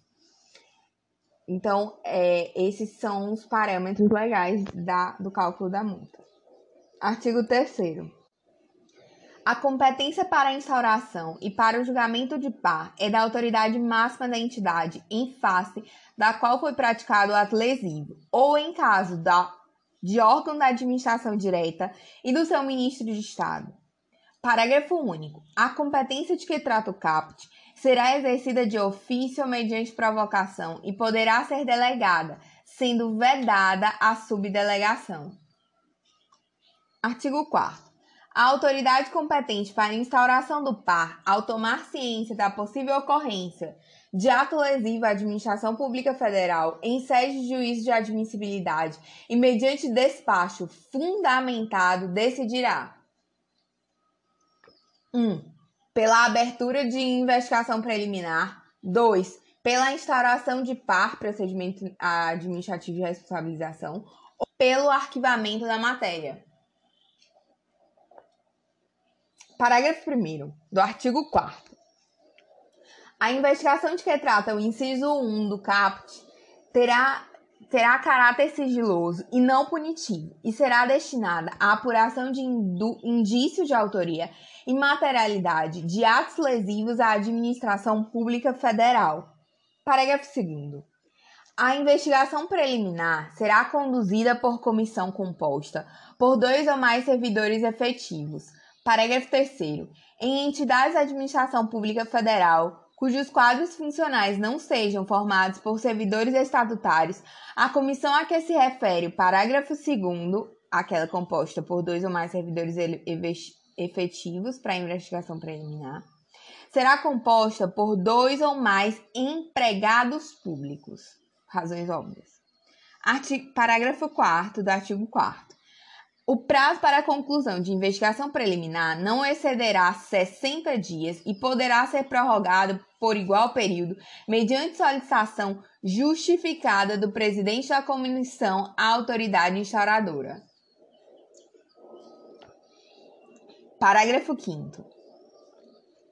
A: Então, é, esses são os parâmetros legais da, do cálculo da multa. Artigo 3. A competência para a instauração e para o julgamento de par é da autoridade máxima da entidade em face da qual foi praticado o ato lesivo, ou em caso da, de órgão da administração direta e do seu ministro de Estado. Parágrafo único. A competência de que trata o caput será exercida de ofício ou mediante provocação e poderá ser delegada, sendo vedada a subdelegação. Artigo 4 A autoridade competente para instauração do par, ao tomar ciência da possível ocorrência de ato lesivo à administração pública federal em sede de juízo de admissibilidade e mediante despacho fundamentado decidirá 1. Um, pela abertura de investigação preliminar. 2. Pela instauração de par, procedimento administrativo de responsabilização, ou pelo arquivamento da matéria. Parágrafo 1 do artigo 4 a investigação de que trata o inciso 1 do CAPT terá, terá caráter sigiloso e não punitivo e será destinada à apuração de indícios de autoria e materialidade de atos lesivos à administração pública federal. Parágrafo 2. A investigação preliminar será conduzida por comissão composta por dois ou mais servidores efetivos. Parágrafo 3. Em entidades da administração pública federal, cujos quadros funcionais não sejam formados por servidores estatutários, a comissão a que se refere o parágrafo 2 aquela composta por dois ou mais servidores efetivos para a investigação preliminar, será composta por dois ou mais empregados públicos. Razões óbvias. Artigo, parágrafo 4 do artigo 4 o prazo para a conclusão de investigação preliminar não excederá 60 dias e poderá ser prorrogado por igual período, mediante solicitação justificada do presidente da comissão à autoridade instauradora. Parágrafo 5.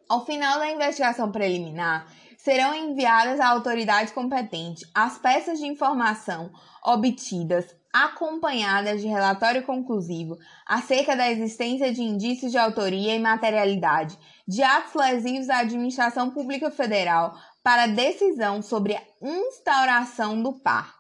A: Ao final da investigação preliminar, serão enviadas à autoridade competente as peças de informação obtidas acompanhadas de relatório conclusivo acerca da existência de indícios de autoria e materialidade de atos lesivos à administração pública federal para decisão sobre a instauração do par.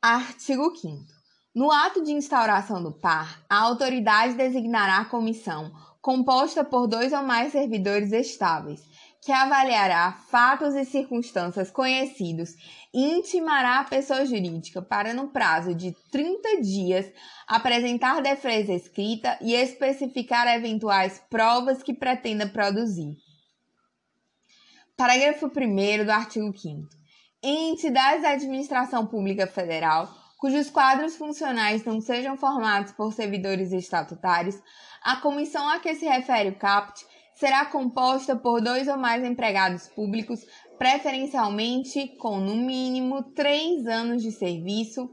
A: Artigo 5 No ato de instauração do par, a autoridade designará a comissão, composta por dois ou mais servidores estáveis, que avaliará fatos e circunstâncias conhecidos e intimará a pessoa jurídica para, no prazo de 30 dias, apresentar defesa escrita e especificar eventuais provas que pretenda produzir. Parágrafo 1 do artigo 5. Em entidades da administração pública federal, cujos quadros funcionais não sejam formados por servidores estatutários, a comissão a que se refere o CAPT será composta por dois ou mais empregados públicos, preferencialmente com no mínimo três anos de serviço,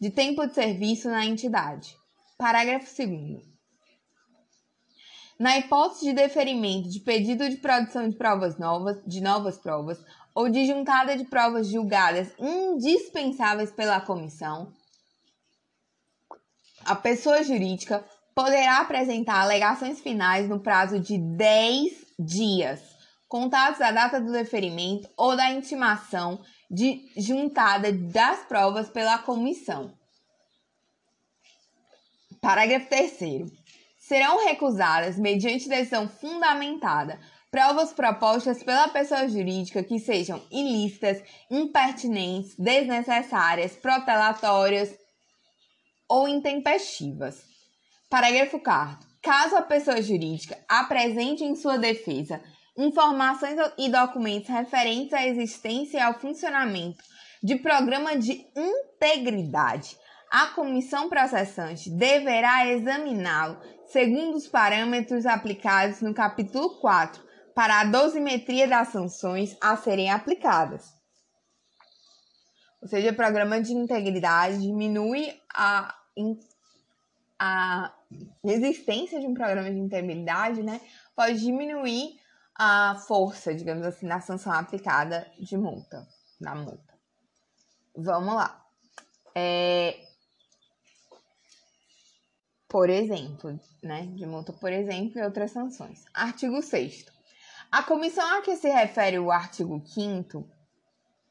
A: de tempo de serviço na entidade. Parágrafo 2. Na hipótese de deferimento de pedido de produção de provas novas, de novas provas, ou de juntada de provas julgadas indispensáveis pela comissão, a pessoa jurídica poderá apresentar alegações finais no prazo de 10 dias, contados da data do deferimento ou da intimação de juntada das provas pela comissão. Parágrafo 3 Serão recusadas, mediante decisão fundamentada, provas propostas pela pessoa jurídica que sejam ilícitas, impertinentes, desnecessárias, protelatórias ou intempestivas. Parágrafo 4. Caso a pessoa jurídica apresente em sua defesa informações e documentos referentes à existência e ao funcionamento de programa de integridade, a comissão processante deverá examiná-lo segundo os parâmetros aplicados no capítulo 4 para a dosimetria das sanções a serem aplicadas. Ou seja, o programa de integridade diminui a a existência de um programa de integridade, né, pode diminuir a força, digamos assim, da sanção aplicada de multa, da multa. Vamos lá. É... Por exemplo, né, de multa, por exemplo, e outras sanções. Artigo 6 A comissão a que se refere o artigo 5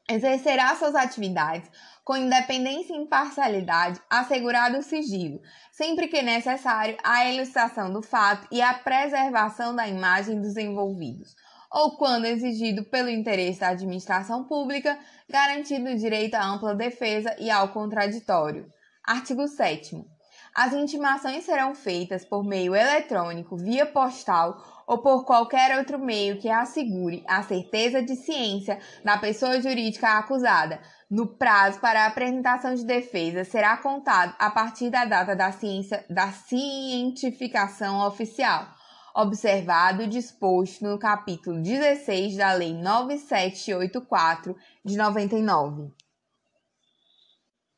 A: exercerá suas atividades com independência e imparcialidade, assegurado o sigilo, sempre que necessário a ilustração do fato e a preservação da imagem dos envolvidos, ou quando exigido pelo interesse da administração pública, garantido o direito à ampla defesa e ao contraditório. Artigo 7 As intimações serão feitas por meio eletrônico, via postal ou por qualquer outro meio que assegure a certeza de ciência da pessoa jurídica acusada. No prazo para a apresentação de defesa será contado a partir da data da, ciência, da cientificação oficial, observado o disposto no capítulo 16 da Lei 9784 de 99.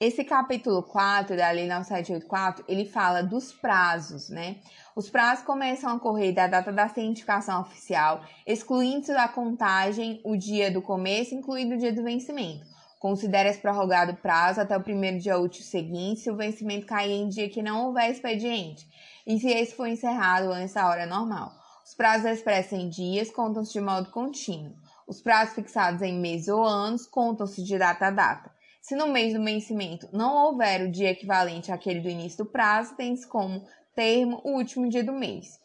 A: Esse capítulo 4 da Lei 9784, ele fala dos prazos, né? Os prazos começam a correr da data da cientificação oficial, excluindo da contagem o dia do começo, incluindo o dia do vencimento. Considera-se prorrogado o prazo até o primeiro dia útil seguinte se o vencimento cair em dia que não houver expediente, e se esse for encerrado antes da hora normal. Os prazos expressos em dias contam-se de modo contínuo. Os prazos fixados em meses ou anos contam-se de data a data. Se no mês do vencimento não houver o dia equivalente àquele do início do prazo, tem-se como termo o último dia do mês.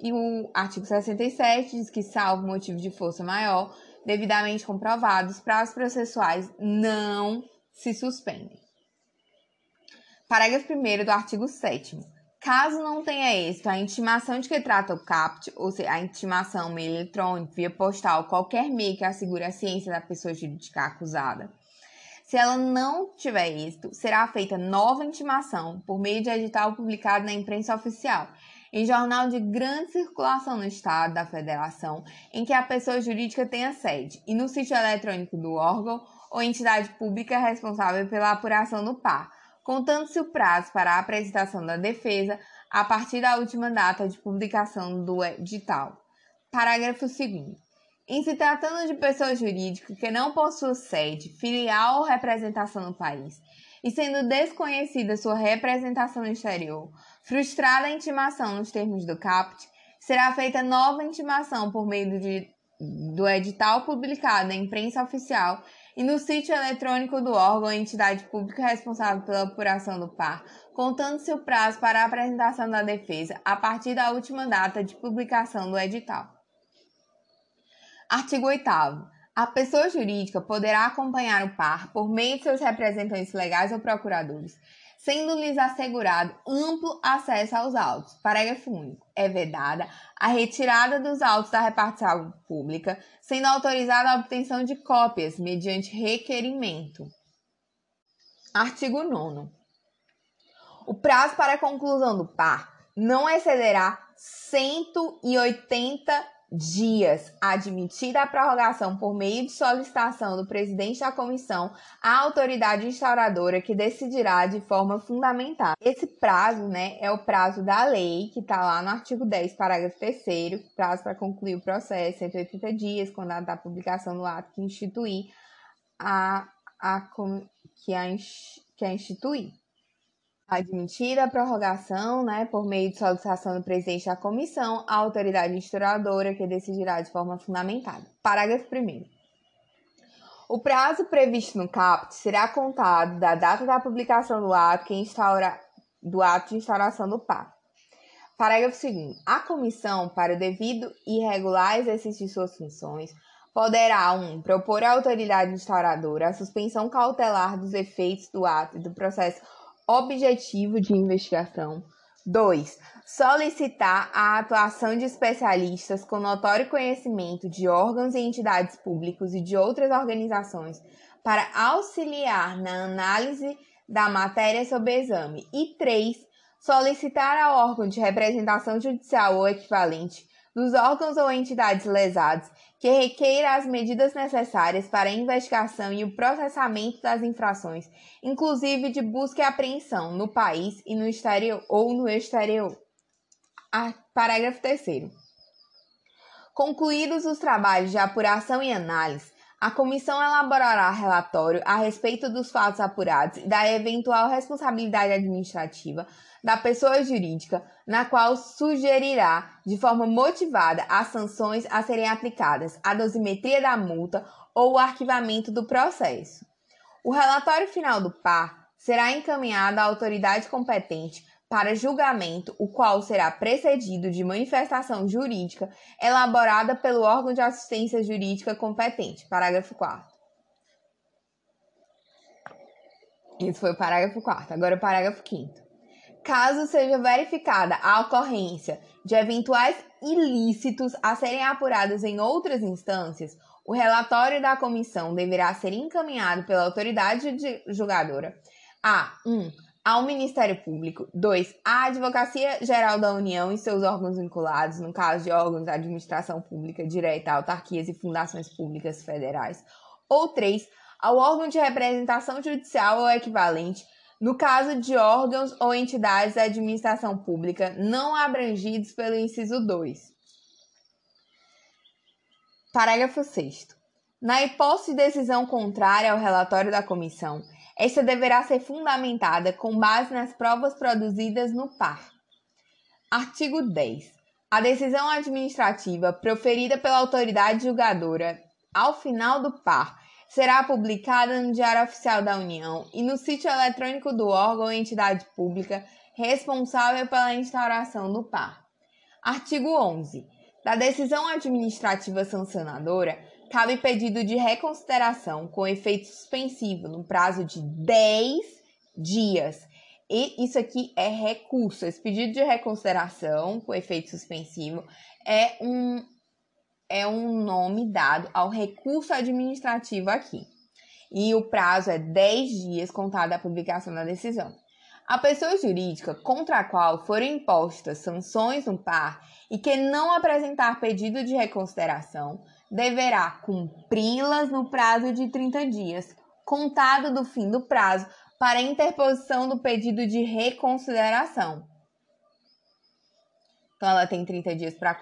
A: E o artigo 67 diz que, salvo motivo de força maior, devidamente comprovados, prazos processuais não se suspendem. Parágrafo 1 do artigo 7. Caso não tenha êxito a intimação de que trata o CAPT, ou seja, a intimação meio eletrônico, via postal, qualquer meio que assegure a ciência da pessoa jurídica acusada, se ela não tiver êxito, será feita nova intimação por meio de edital publicado na imprensa oficial, em jornal de grande circulação no Estado da Federação, em que a pessoa jurídica tenha sede, e no sítio eletrônico do órgão ou entidade pública responsável pela apuração do par, contando-se o prazo para a apresentação da defesa a partir da última data de publicação do edital. Parágrafo 2. Em se tratando de pessoa jurídica que não possua sede, filial ou representação no país, e sendo desconhecida sua representação no exterior, frustrada a intimação nos termos do CAPT, será feita nova intimação por meio de, do edital publicado na imprensa oficial e no sítio eletrônico do órgão ou entidade pública responsável pela apuração do par, contando-se o prazo para a apresentação da defesa a partir da última data de publicação do edital. Artigo 8 a pessoa jurídica poderá acompanhar o par por meio de seus representantes legais ou procuradores, sendo-lhes assegurado amplo acesso aos autos. Parágrafo único. É vedada a retirada dos autos da repartição pública, sendo autorizada a obtenção de cópias mediante requerimento. Artigo 9. O prazo para a conclusão do par não excederá 180 dias admitida a prorrogação por meio de solicitação do presidente da comissão à autoridade instauradora que decidirá de forma fundamental. Esse prazo, né, é o prazo da lei que está lá no artigo 10, parágrafo 3 prazo para concluir o processo, 180 dias, quando a da publicação do ato que instituir a, a que a, que a instituir admitida a prorrogação, né, por meio de solicitação do presidente da comissão, a autoridade instruadora que decidirá de forma fundamentada. Parágrafo 1 O prazo previsto no CAPT será contado da data da publicação do ato que instaura, do ato de instauração do pacto. Parágrafo 2 A comissão, para o devido e regular exercício de suas funções, poderá 1. Um, propor à autoridade instauradora a suspensão cautelar dos efeitos do ato e do processo objetivo de investigação. 2. Solicitar a atuação de especialistas com notório conhecimento de órgãos e entidades públicos e de outras organizações para auxiliar na análise da matéria sob exame. E 3. Solicitar ao órgão de representação judicial ou equivalente dos órgãos ou entidades lesados que requeira as medidas necessárias para a investigação e o processamento das infrações, inclusive de busca e apreensão no país e no exterior ou no exterior. Parágrafo 3 Concluídos os trabalhos de apuração e análise, a comissão elaborará relatório a respeito dos fatos apurados e da eventual responsabilidade administrativa da pessoa jurídica, na qual sugerirá, de forma motivada, as sanções a serem aplicadas, a dosimetria da multa ou o arquivamento do processo. O relatório final do PAR será encaminhado à autoridade competente para julgamento, o qual será precedido de manifestação jurídica elaborada pelo órgão de assistência jurídica competente. Parágrafo 4. Isso foi o parágrafo 4. Agora o parágrafo 5. Caso seja verificada a ocorrência de eventuais ilícitos a serem apurados em outras instâncias, o relatório da comissão deverá ser encaminhado pela autoridade julgadora a 1. Um, ao Ministério Público, 2. à Advocacia Geral da União e seus órgãos vinculados, no caso de órgãos da administração pública direta, autarquias e fundações públicas federais, ou 3. ao órgão de representação judicial ou equivalente, no caso de órgãos ou entidades da administração pública não abrangidos pelo inciso 2. Parágrafo 6. Na hipótese de decisão contrária ao relatório da comissão, esta deverá ser fundamentada com base nas provas produzidas no par. Artigo 10. A decisão administrativa proferida pela autoridade julgadora ao final do par será publicada no Diário Oficial da União e no sítio eletrônico do órgão ou entidade pública responsável pela instauração do par. Artigo 11. Da decisão administrativa sancionadora, cabe pedido de reconsideração com efeito suspensivo no prazo de 10 dias. E isso aqui é recurso. Esse pedido de reconsideração com efeito suspensivo é um, é um nome dado ao recurso administrativo aqui. E o prazo é 10 dias contado da publicação da decisão. A pessoa jurídica contra a qual forem impostas sanções no par e que não apresentar pedido de reconsideração deverá cumpri-las no prazo de 30 dias, contado do fim do prazo para interposição do pedido de reconsideração. Então ela tem 30 dias para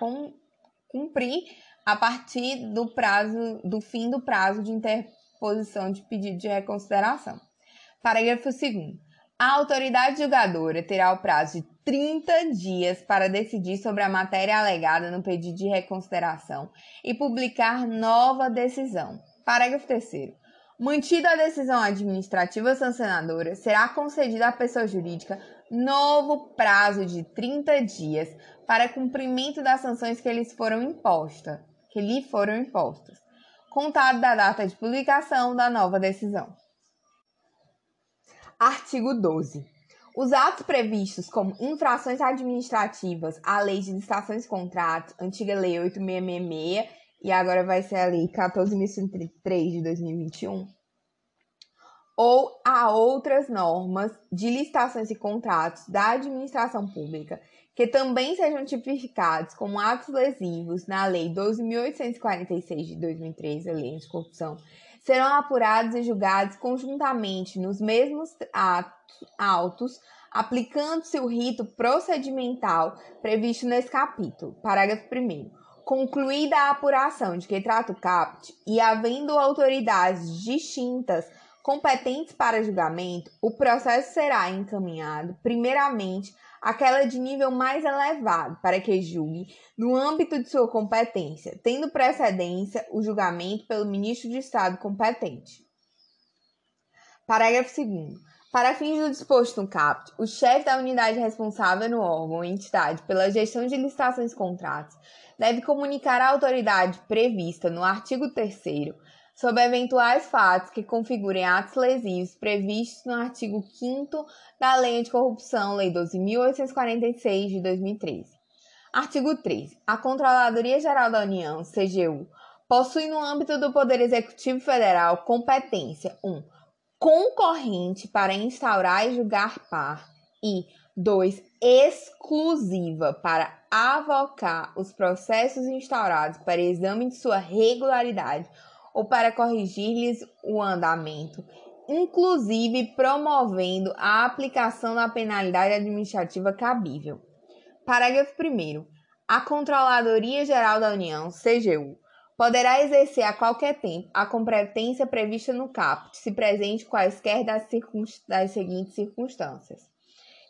A: cumprir a partir do prazo do fim do prazo de interposição de pedido de reconsideração. Parágrafo 2 a autoridade julgadora terá o prazo de 30 dias para decidir sobre a matéria alegada no pedido de reconsideração e publicar nova decisão. Parágrafo 3. Mantida a decisão administrativa sancionadora, será concedida à pessoa jurídica novo prazo de 30 dias para cumprimento das sanções que lhes foram impostas, que lhe foram impostas, contado da data de publicação da nova decisão. Artigo 12. Os atos previstos como infrações administrativas à Lei de Licitações e Contratos, antiga Lei 8666, e agora vai ser a Lei 14.103 de 2021, ou a outras normas de licitações e contratos da administração pública que também sejam tipificados como atos lesivos na Lei 12.846 de 2013, a Lei de Corrupção, serão apurados e julgados conjuntamente nos mesmos autos, aplicando-se o rito procedimental previsto nesse capítulo. Parágrafo 1. Concluída a apuração de que trata o CAPT e havendo autoridades distintas competentes para julgamento, o processo será encaminhado, primeiramente, aquela de nível mais elevado, para que julgue no âmbito de sua competência, tendo precedência o julgamento pelo ministro de Estado competente. Parágrafo 2. Para fins do disposto no CAPT, o chefe da unidade responsável no órgão ou entidade pela gestão de licitações e contratos deve comunicar à autoridade prevista no artigo 3 sobre eventuais fatos que configurem atos lesivos previstos no artigo 5 da Lei Anticorrupção, Lei 12.846 de 2013. Artigo 3. A Controladoria Geral da União, CGU, possui no âmbito do Poder Executivo Federal competência 1. Um, concorrente para instaurar e julgar par e 2. exclusiva para avocar os processos instaurados para exame de sua regularidade ou para corrigir-lhes o andamento, inclusive promovendo a aplicação da penalidade administrativa cabível. Parágrafo 1. A Controladoria Geral da União, CGU, poderá exercer a qualquer tempo a competência prevista no caput, se presente quaisquer das, das seguintes circunstâncias.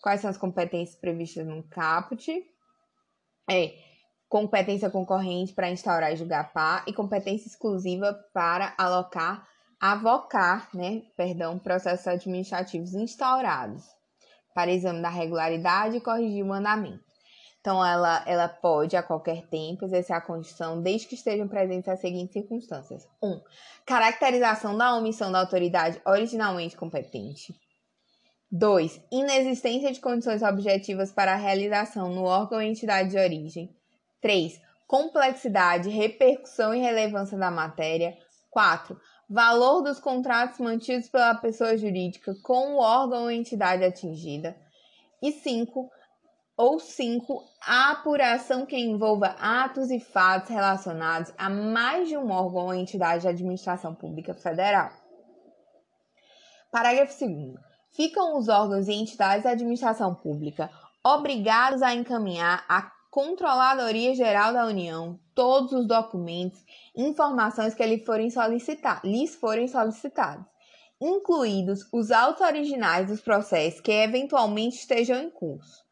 A: Quais são as competências previstas no caput? É competência concorrente para instaurar e julgar par e competência exclusiva para alocar, avocar, né, perdão, processos administrativos instaurados para exame da regularidade e corrigir o mandamento. Então, ela, ela pode, a qualquer tempo, exercer a condição desde que estejam presentes as seguintes circunstâncias. 1. Um, caracterização da omissão da autoridade originalmente competente. 2. Inexistência de condições objetivas para a realização no órgão ou entidade de origem. 3. Complexidade, repercussão e relevância da matéria. 4. Valor dos contratos mantidos pela pessoa jurídica com o órgão ou entidade atingida. E 5. Ou 5. A apuração que envolva atos e fatos relacionados a mais de um órgão ou entidade de administração pública federal. Parágrafo 2 ficam os órgãos e entidades da administração pública obrigados a encaminhar à Controladoria Geral da União todos os documentos informações que lhe forem lhes forem solicitados, incluídos os autos originais dos processos que eventualmente estejam em curso.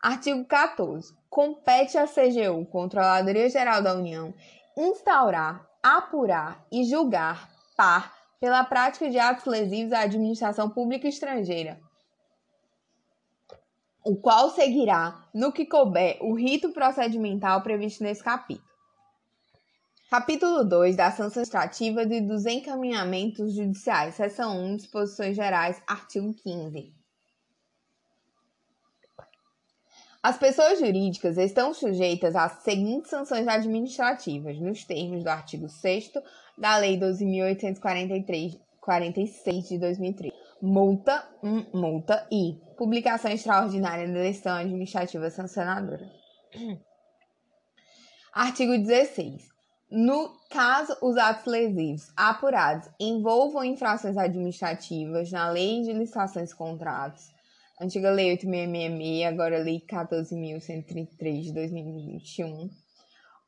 A: Artigo 14. Compete à CGU, Controladoria Geral da União, instaurar, apurar e julgar par pela prática de atos lesivos à administração pública estrangeira, o qual seguirá, no que couber, o rito procedimental previsto nesse capítulo. Capítulo 2 da sanção extrativa e dos encaminhamentos judiciais, seção 1, disposições gerais, artigo 15. As pessoas jurídicas estão sujeitas às seguintes sanções administrativas, nos termos do artigo 6 da Lei 12.846 de 2003. Multa, um, multa e publicação extraordinária da decisão administrativa sancionadora. Artigo 16. No caso os atos lesivos apurados envolvam infrações administrativas na Lei de Licitações e Contratos, antiga Lei 8666, agora Lei 14.133 de 2021,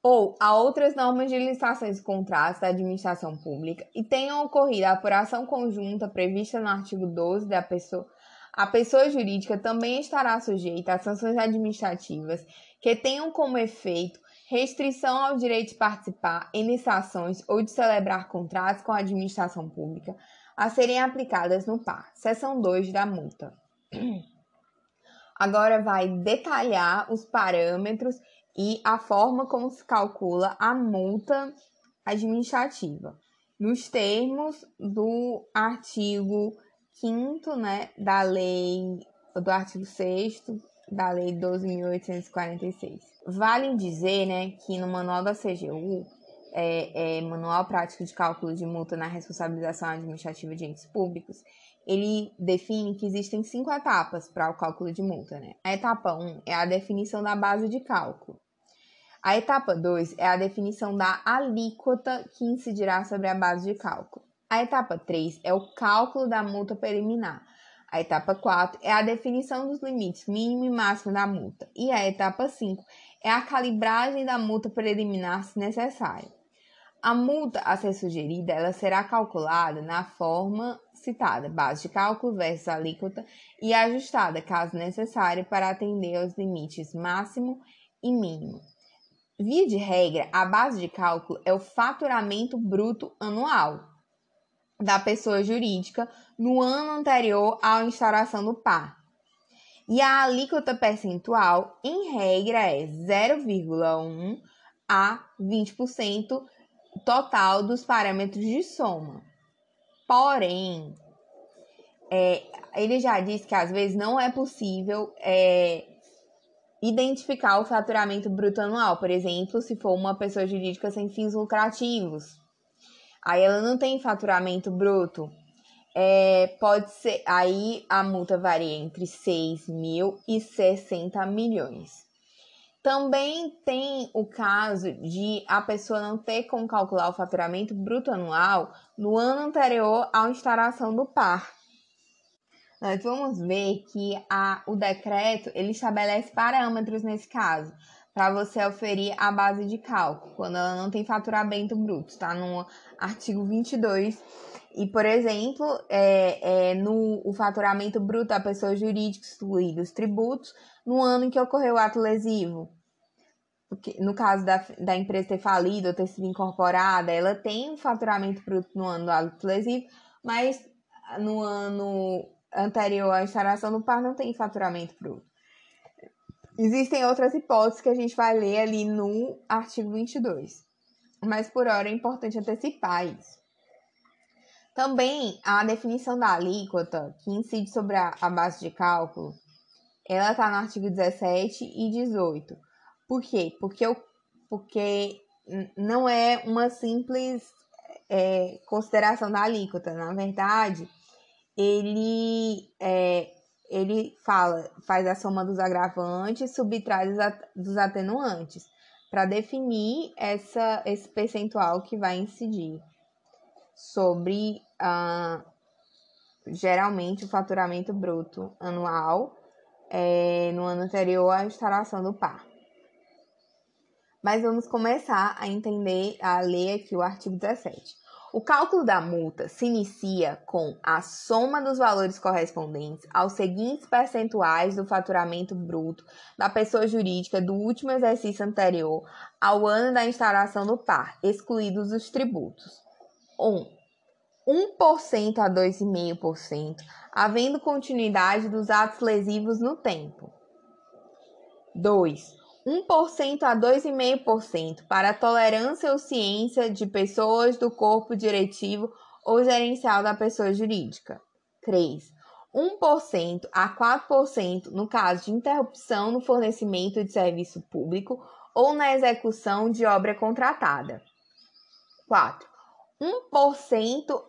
A: ou a outras normas de licitações e contratos da administração pública e tenham ocorrido a apuração conjunta prevista no artigo 12 da pessoa, a pessoa jurídica também estará sujeita a sanções administrativas que tenham como efeito restrição ao direito de participar em licitações ou de celebrar contratos com a administração pública a serem aplicadas no PAR. Seção 2 da multa. Agora vai detalhar os parâmetros e a forma como se calcula a multa administrativa. Nos termos do artigo 5 né, da lei, do artigo 6 da lei 12.846. Vale dizer né, que no manual da CGU, é, é, Manual Prático de Cálculo de Multa na Responsabilização Administrativa de Entes Públicos, ele define que existem cinco etapas para o cálculo de multa. Né? A etapa 1 um é a definição da base de cálculo. A etapa 2 é a definição da alíquota que incidirá sobre a base de cálculo. A etapa 3 é o cálculo da multa preliminar. A etapa 4 é a definição dos limites mínimo e máximo da multa. E a etapa 5 é a calibragem da multa preliminar se necessário. A multa a ser sugerida ela será calculada na forma citada, base de cálculo versus alíquota, e ajustada, caso necessário, para atender aos limites máximo e mínimo. Via de regra, a base de cálculo é o faturamento bruto anual da pessoa jurídica no ano anterior à instauração do PAR. E a alíquota percentual, em regra, é 0,1 a 20% total dos parâmetros de soma. Porém, é, ele já disse que às vezes não é possível é, identificar o faturamento bruto anual, por exemplo, se for uma pessoa jurídica sem fins lucrativos. Aí ela não tem faturamento bruto. É, pode ser. Aí a multa varia entre 6 mil e 60 milhões. Também tem o caso de a pessoa não ter como calcular o faturamento bruto anual no ano anterior à instauração do par. Nós vamos ver que a, o decreto ele estabelece parâmetros nesse caso para você oferir a base de cálculo quando ela não tem faturamento bruto, está no artigo 22 e, por exemplo, é, é, no o faturamento bruto da pessoa jurídica excluídos tributos no ano em que ocorreu o ato lesivo. Porque, no caso da, da empresa ter falido ou ter sido incorporada, ela tem um faturamento bruto no ano do ato lesivo, mas no ano anterior à instalação do par não tem faturamento bruto. Existem outras hipóteses que a gente vai ler ali no artigo 22. Mas por hora é importante antecipar isso. Também a definição da alíquota, que incide sobre a, a base de cálculo, ela está no artigo 17 e 18. Por quê? Porque, eu, porque não é uma simples é, consideração da alíquota. Na verdade, ele, é, ele fala, faz a soma dos agravantes, subtrai dos atenuantes, para definir essa, esse percentual que vai incidir sobre geralmente o faturamento bruto anual é, no ano anterior à instalação do par. Mas vamos começar a entender, a ler aqui o artigo 17. O cálculo da multa se inicia com a soma dos valores correspondentes aos seguintes percentuais do faturamento bruto da pessoa jurídica do último exercício anterior ao ano da instalação do par, excluídos os tributos. 1. 1% a 2,5%, havendo continuidade dos atos lesivos no tempo. 2. 1% a 2,5% para a tolerância ou ciência de pessoas do corpo diretivo ou gerencial da pessoa jurídica. 3. 1% a 4% no caso de interrupção no fornecimento de serviço público ou na execução de obra contratada. 4. 1%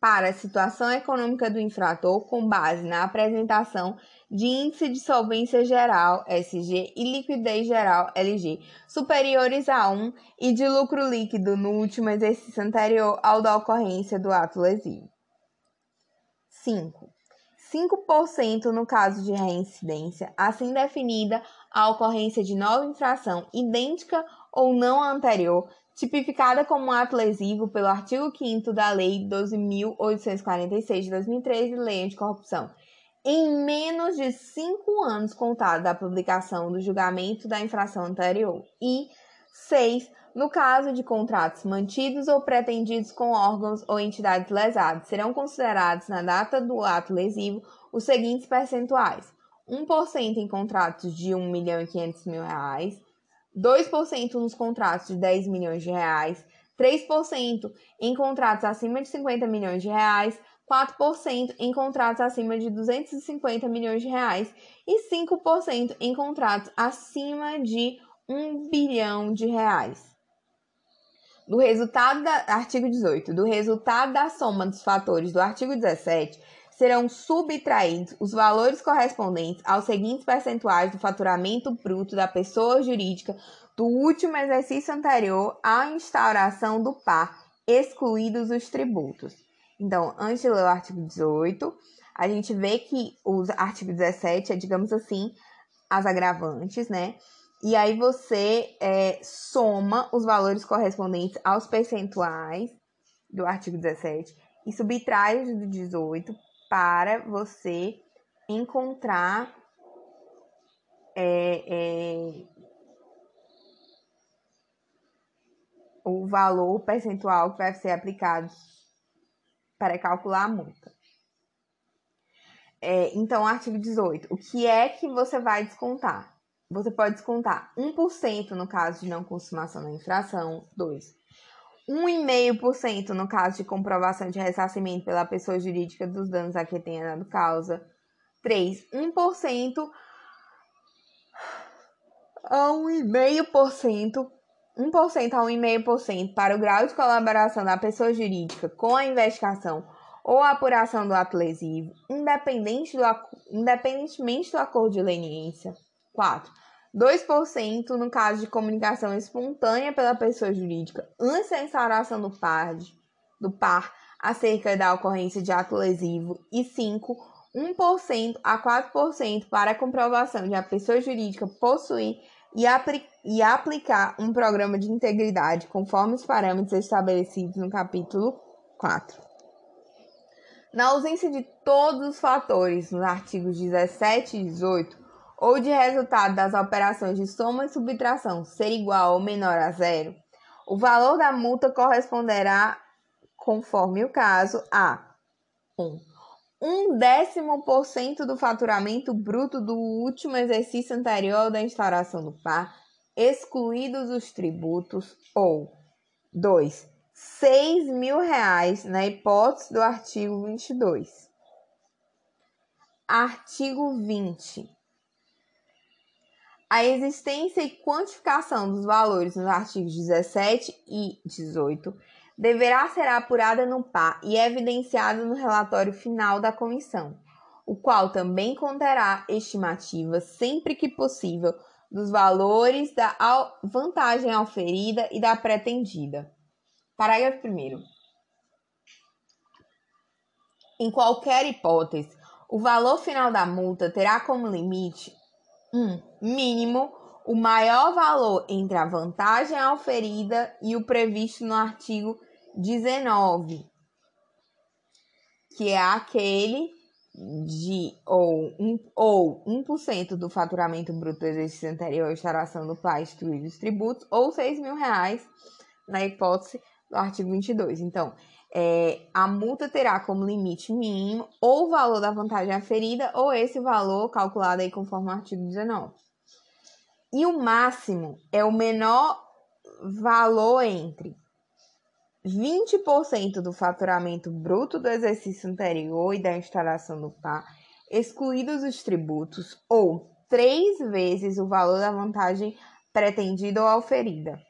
A: para a situação econômica do infrator com base na apresentação de índice de solvência geral SG e liquidez geral LG superiores a 1 e de lucro líquido no último exercício anterior ao da ocorrência do ato lesivo. 5. 5% no caso de reincidência, assim definida a ocorrência de nova infração idêntica ou não anterior, tipificada como ato lesivo pelo artigo 5 da Lei 12.846 de 2013, Lei Anticorrupção, em menos de cinco anos contados da publicação do julgamento da infração anterior. E 6. No caso de contratos mantidos ou pretendidos com órgãos ou entidades lesadas, serão considerados na data do ato lesivo os seguintes percentuais: 1% em contratos de R$ 1 milhão e 500 mil reais, 2% nos contratos de 10 milhões de reais, 3% em contratos acima de 50 milhões de reais, 4% em contratos acima de 250 milhões de reais e 5% em contratos acima de 1 bilhão de reais. Do resultado da artigo 18, do resultado da soma dos fatores do artigo 17, serão subtraídos os valores correspondentes aos seguintes percentuais do faturamento bruto da pessoa jurídica do último exercício anterior à instauração do par, excluídos os tributos. Então, antes de ler o artigo 18, a gente vê que o artigo 17 é, digamos assim, as agravantes, né? E aí você é, soma os valores correspondentes aos percentuais do artigo 17 e subtrai os do 18 para você encontrar é, é, o valor percentual que vai ser aplicado para calcular a multa. É, então, artigo 18. O que é que você vai descontar? Você pode descontar 1% no caso de não consumação da infração. 2. 1,5% no caso de comprovação de ressarcimento pela pessoa jurídica dos danos a que tenha dado causa. 3. 1% a 1,5%. 1% a 1,5% para o grau de colaboração da pessoa jurídica com a investigação ou apuração do ato lesivo, independente do, independentemente do acordo de leniência. 4. 2% no caso de comunicação espontânea pela pessoa jurídica antes da instauração do par, do par acerca da ocorrência de ato lesivo e 5, 1% a 4% para a comprovação de a pessoa jurídica possuir e, e aplicar um programa de integridade conforme os parâmetros estabelecidos no capítulo 4. Na ausência de todos os fatores nos artigos 17 e 18, ou de resultado das operações de soma e subtração ser igual ou menor a zero, o valor da multa corresponderá, conforme o caso, a 1. Um, um décimo por cento do faturamento bruto do último exercício anterior da instauração do par, excluídos os tributos, ou 2. 6 mil reais na hipótese do artigo 22. Artigo 20. A existência e quantificação dos valores nos artigos 17 e 18 deverá ser apurada no PA e evidenciada no relatório final da comissão, o qual também conterá estimativas, sempre que possível, dos valores da vantagem auferida e da pretendida. Parágrafo 1. Em qualquer hipótese, o valor final da multa terá como limite 1. Um, mínimo o maior valor entre a vantagem auferida e o previsto no artigo 19, que é aquele de ou, um, ou 1% do faturamento bruto do exercício anterior à instauração do PAI instruído dos tributos, ou 6 mil reais na hipótese do artigo 22. Então, é, a multa terá como limite mínimo ou o valor da vantagem aferida ou esse valor calculado aí conforme o artigo 19. E o máximo é o menor valor entre 20% do faturamento bruto do exercício anterior e da instalação do PA, excluídos os tributos, ou três vezes o valor da vantagem pretendida ou auferida.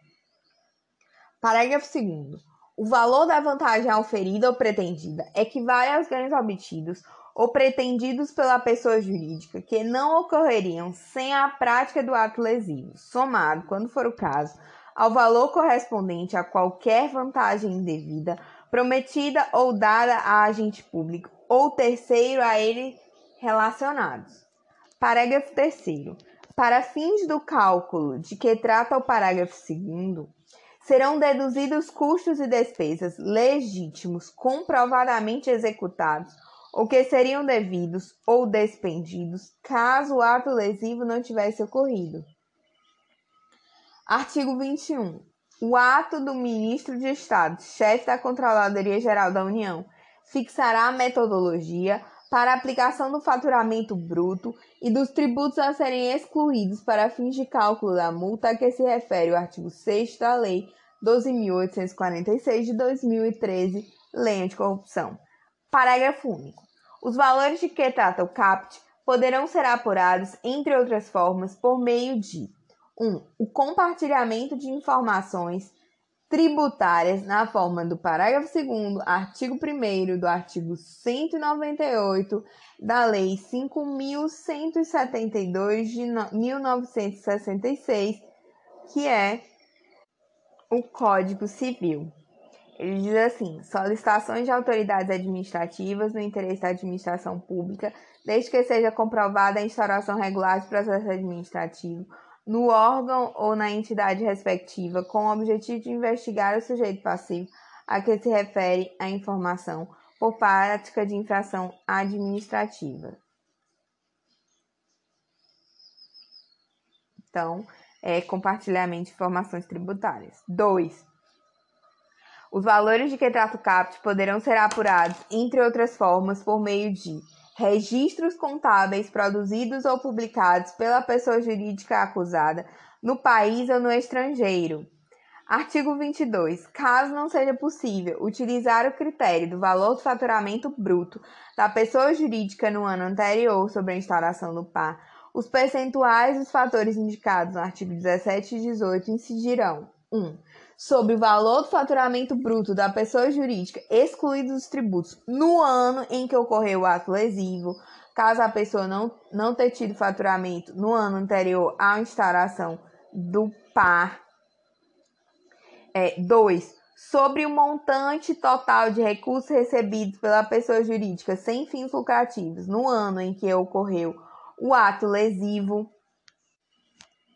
A: Parágrafo 2. O valor da vantagem auferida ou pretendida equivale aos ganhos obtidos ou pretendidos pela pessoa jurídica que não ocorreriam sem a prática do ato lesivo, somado, quando for o caso, ao valor correspondente a qualquer vantagem indevida prometida ou dada a agente público ou terceiro a ele relacionados. Parágrafo 3. Para fins do cálculo de que trata o parágrafo 2, serão deduzidos custos e despesas legítimos comprovadamente executados ou que seriam devidos ou despendidos caso o ato lesivo não tivesse ocorrido. Artigo 21. O ato do ministro de Estado, chefe da Controladoria Geral da União, fixará a metodologia para a aplicação do faturamento bruto e dos tributos a serem excluídos para fins de cálculo da multa a que se refere o artigo 6 da Lei 12.846 de 2013, Lei Anticorrupção. Parágrafo único. Os valores de que trata o CAPT poderão ser apurados, entre outras formas, por meio de 1. Um, o compartilhamento de informações tributárias na forma do parágrafo 2 artigo 1 do artigo 198 da Lei 5.172 de 1966, que é o Código Civil. Ele diz assim: solicitações de autoridades administrativas no interesse da administração pública, desde que seja comprovada a instauração regular de processo administrativo no órgão ou na entidade respectiva, com o objetivo de investigar o sujeito passivo a que se refere a informação por prática de infração administrativa. Então, é compartilhamento de informações tributárias. 2. Os valores de que trata o CAPT poderão ser apurados, entre outras formas, por meio de registros contábeis produzidos ou publicados pela pessoa jurídica acusada no país ou no estrangeiro. Artigo 22. Caso não seja possível utilizar o critério do valor do faturamento bruto da pessoa jurídica no ano anterior sobre a instalação do PAR, os percentuais dos fatores indicados no artigo 17 e 18 incidirão: 1. Sobre o valor do faturamento bruto da pessoa jurídica, excluídos os tributos, no ano em que ocorreu o ato lesivo, caso a pessoa não, não ter tido faturamento no ano anterior à instauração do par. 2. É, sobre o montante total de recursos recebidos pela pessoa jurídica sem fins lucrativos no ano em que ocorreu o ato lesivo.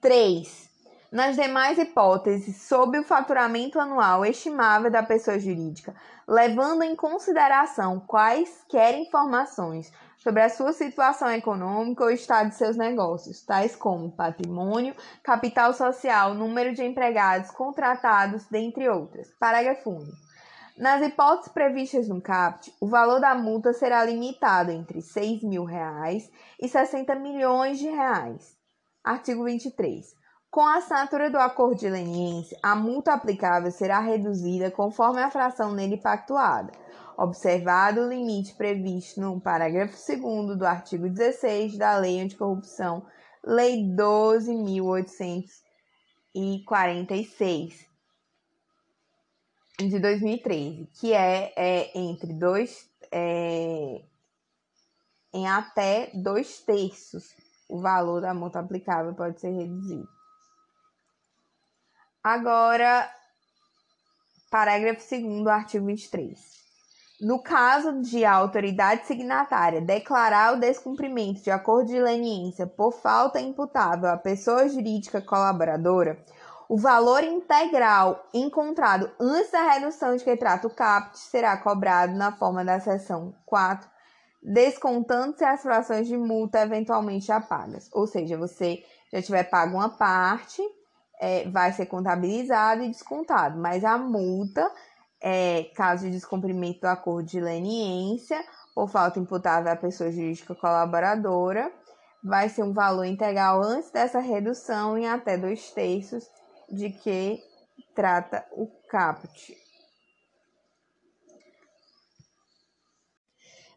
A: 3. Nas demais hipóteses, sob o faturamento anual estimável da pessoa jurídica, levando em consideração quaisquer informações sobre a sua situação econômica ou estado de seus negócios, tais como patrimônio, capital social, número de empregados contratados, dentre outras. Parágrafo único. Nas hipóteses previstas no CAPT, o valor da multa será limitado entre 6 mil reais e 60 milhões de reais. Artigo 23. Com a assinatura do acordo de leniência, a multa aplicável será reduzida conforme a fração nele pactuada, observado o limite previsto no parágrafo 2 do artigo 16 da Lei Anticorrupção, Lei 12.846 de 2013, que é, é entre dois. É, em até dois terços o valor da multa aplicável pode ser reduzido. Agora, parágrafo 2 do artigo 23. No caso de a autoridade signatária declarar o descumprimento de acordo de leniência por falta imputável à pessoa jurídica colaboradora, o valor integral encontrado antes da redução de que trata o CAPT será cobrado na forma da seção 4, descontando-se as frações de multa eventualmente já pagas. Ou seja, você já tiver pago uma parte, é, vai ser contabilizado e descontado, mas a multa, é, caso de descumprimento do acordo de leniência ou falta imputável à pessoa jurídica colaboradora, vai ser um valor integral antes dessa redução em até dois terços de que trata o caput.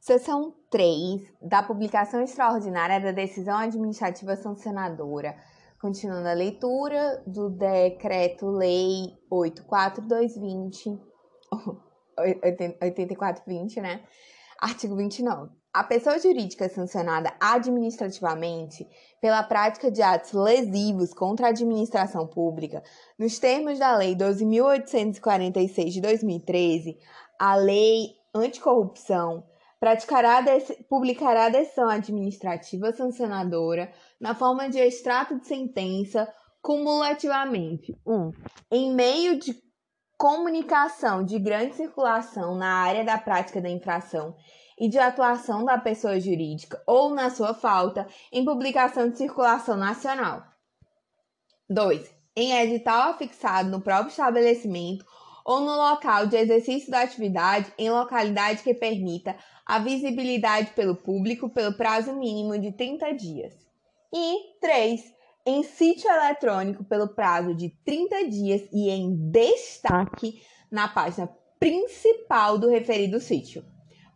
A: Seção 3 da publicação extraordinária da decisão administrativa sancionadora Continuando a leitura do Decreto-Lei 84220, 8420, né? Artigo 29. A pessoa jurídica sancionada administrativamente pela prática de atos lesivos contra a administração pública, nos termos da Lei 12.846 de 2013, a Lei Anticorrupção, praticará publicará a decisão administrativa sancionadora na forma de extrato de sentença cumulativamente. 1. Um, em meio de comunicação de grande circulação na área da prática da infração e de atuação da pessoa jurídica ou na sua falta em publicação de circulação nacional. 2. Em edital afixado no próprio estabelecimento ou no local de exercício da atividade em localidade que permita a visibilidade pelo público pelo prazo mínimo de 30 dias. E 3. Em sítio eletrônico pelo prazo de 30 dias e em destaque na página principal do referido sítio.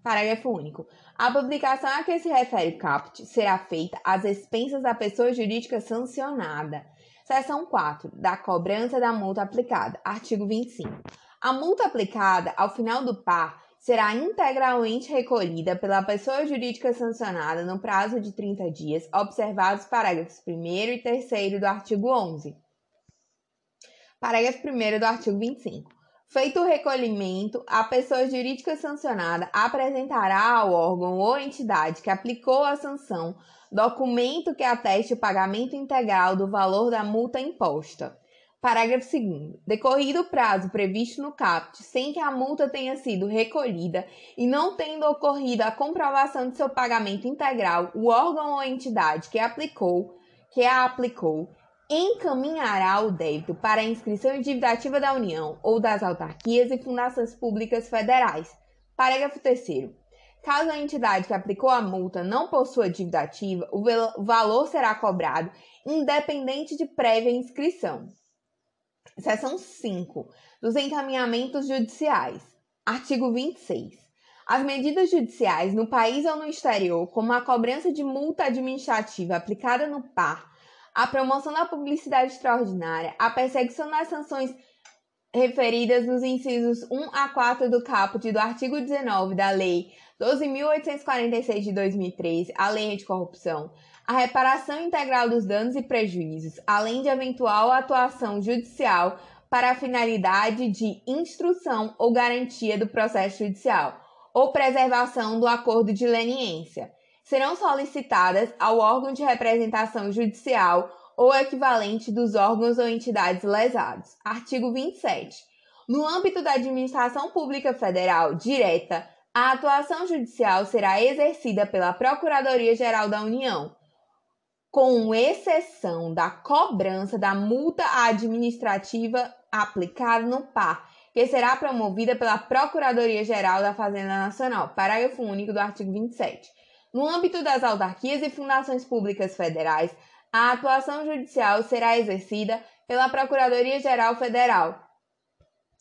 A: Parágrafo único. A publicação a que se refere o CAPT será feita às expensas da pessoa jurídica sancionada. Seção 4. Da cobrança da multa aplicada. Artigo 25. A multa aplicada ao final do par será integralmente recolhida pela pessoa jurídica sancionada no prazo de 30 dias, observados parágrafos 1 e 3 do artigo 11. Parágrafo 1 do artigo 25. Feito o recolhimento, a pessoa jurídica sancionada apresentará ao órgão ou entidade que aplicou a sanção documento que ateste o pagamento integral do valor da multa imposta Parágrafo 2. Decorrido o prazo previsto no CAPT, sem que a multa tenha sido recolhida e não tendo ocorrido a comprovação de seu pagamento integral, o órgão ou entidade que aplicou, que a aplicou, encaminhará o débito para a inscrição em dívida ativa da União ou das autarquias e fundações públicas federais. Parágrafo 3. Caso a entidade que aplicou a multa não possua dívida ativa, o valor será cobrado independente de prévia inscrição. Seção 5 dos encaminhamentos judiciais. Artigo 26. As medidas judiciais no país ou no exterior, como a cobrança de multa administrativa aplicada no par, a promoção da publicidade extraordinária, a perseguição das sanções referidas nos incisos 1 a 4 do caput do artigo 19 da Lei 12.846 de 2013, a Lei de Corrupção, a reparação integral dos danos e prejuízos, além de eventual atuação judicial para a finalidade de instrução ou garantia do processo judicial, ou preservação do acordo de leniência, serão solicitadas ao órgão de representação judicial ou equivalente dos órgãos ou entidades lesados. Artigo 27. No âmbito da administração pública federal direta, a atuação judicial será exercida pela Procuradoria-Geral da União, com exceção da cobrança da multa administrativa aplicada no par, que será promovida pela Procuradoria-Geral da Fazenda Nacional, parágrafo único do artigo 27. No âmbito das autarquias e fundações públicas federais, A atuação judicial será exercida pela Procuradoria-Geral Federal,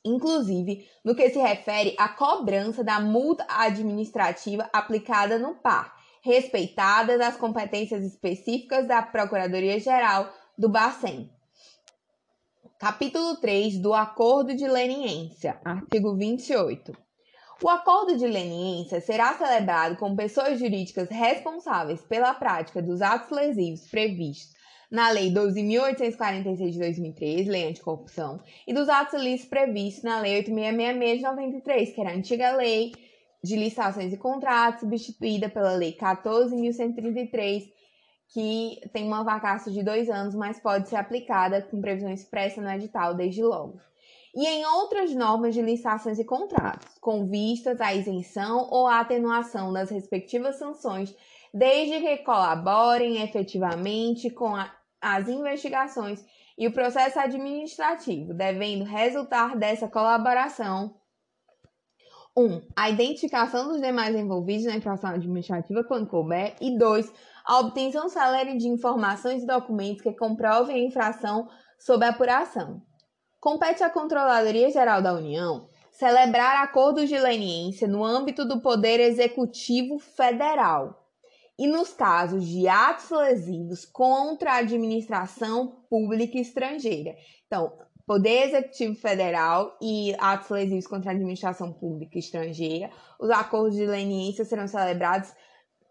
A: inclusive no que se refere à cobrança da multa administrativa aplicada no par, respeitadas as competências específicas da Procuradoria-Geral do Bacen. Capítulo 3 do Acordo de Leniência, artigo 28. O acordo de leniência será celebrado com pessoas jurídicas responsáveis pela prática dos atos lesivos previstos na Lei 12.846 de 2003, Lei Anticorrupção, e dos atos ilícitos previstos na Lei 8666 de 93, que era a antiga Lei de Licitações e Contratos, substituída pela Lei 14.133, que tem uma vacância de dois anos, mas pode ser aplicada com previsão expressa no edital desde logo. E em outras normas de licitações e contratos, com vistas à isenção ou à atenuação das respectivas sanções, desde que colaborem efetivamente com a as investigações e o processo administrativo, devendo resultar dessa colaboração 1. Um, a identificação dos demais envolvidos na infração administrativa quando couber. E 2. A obtenção célere de informações e documentos que comprovem a infração sob apuração. Compete à Controladoria Geral da União celebrar acordos de leniência no âmbito do Poder Executivo Federal e nos casos de atos lesivos contra a administração pública estrangeira. Então, Poder Executivo Federal e atos lesivos contra a administração pública estrangeira, os acordos de leniência serão celebrados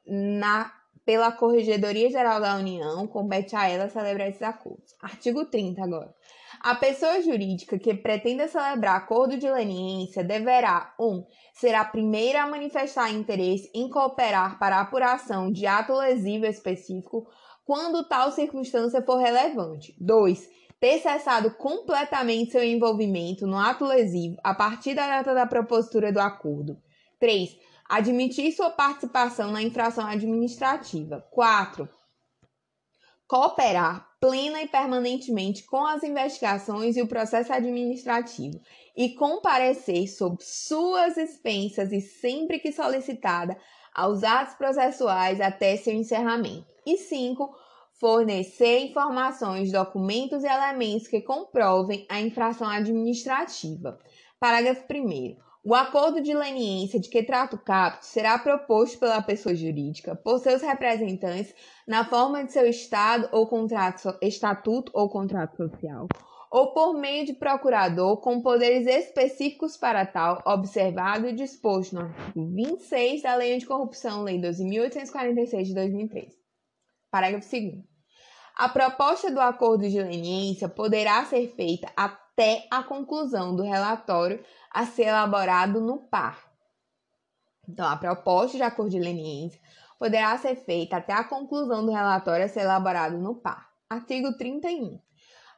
A: na, pela Corregedoria Geral da União, compete a ela celebrar esses acordos. Artigo 30 agora. A pessoa jurídica que pretenda celebrar acordo de leniência deverá 1. Um, ser a primeira a manifestar interesse em cooperar para a apuração de ato lesivo específico quando tal circunstância for relevante. 2. Ter cessado completamente seu envolvimento no ato lesivo a partir da data da propositura do acordo. 3. Admitir sua participação na infração administrativa. 4 cooperar plena e permanentemente com as investigações e o processo administrativo e comparecer sob suas expensas e sempre que solicitada aos atos processuais até seu encerramento. E 5. Fornecer informações, documentos e elementos que comprovem a infração administrativa. Parágrafo 1. O acordo de leniência de que trata o capto será proposto pela pessoa jurídica por seus representantes na forma de seu estado ou contrato, estatuto ou contrato social, ou por meio de procurador com poderes específicos para tal, observado e disposto no artigo 26 da Lei Anticorrupção, Lei 12.846 de 2003. Parágrafo 2 A proposta do acordo de leniência poderá ser feita até a conclusão do relatório a ser elaborado no par. Então, a proposta de acordo de leniência poderá ser feita até a conclusão do relatório a ser elaborado no par. Artigo 31.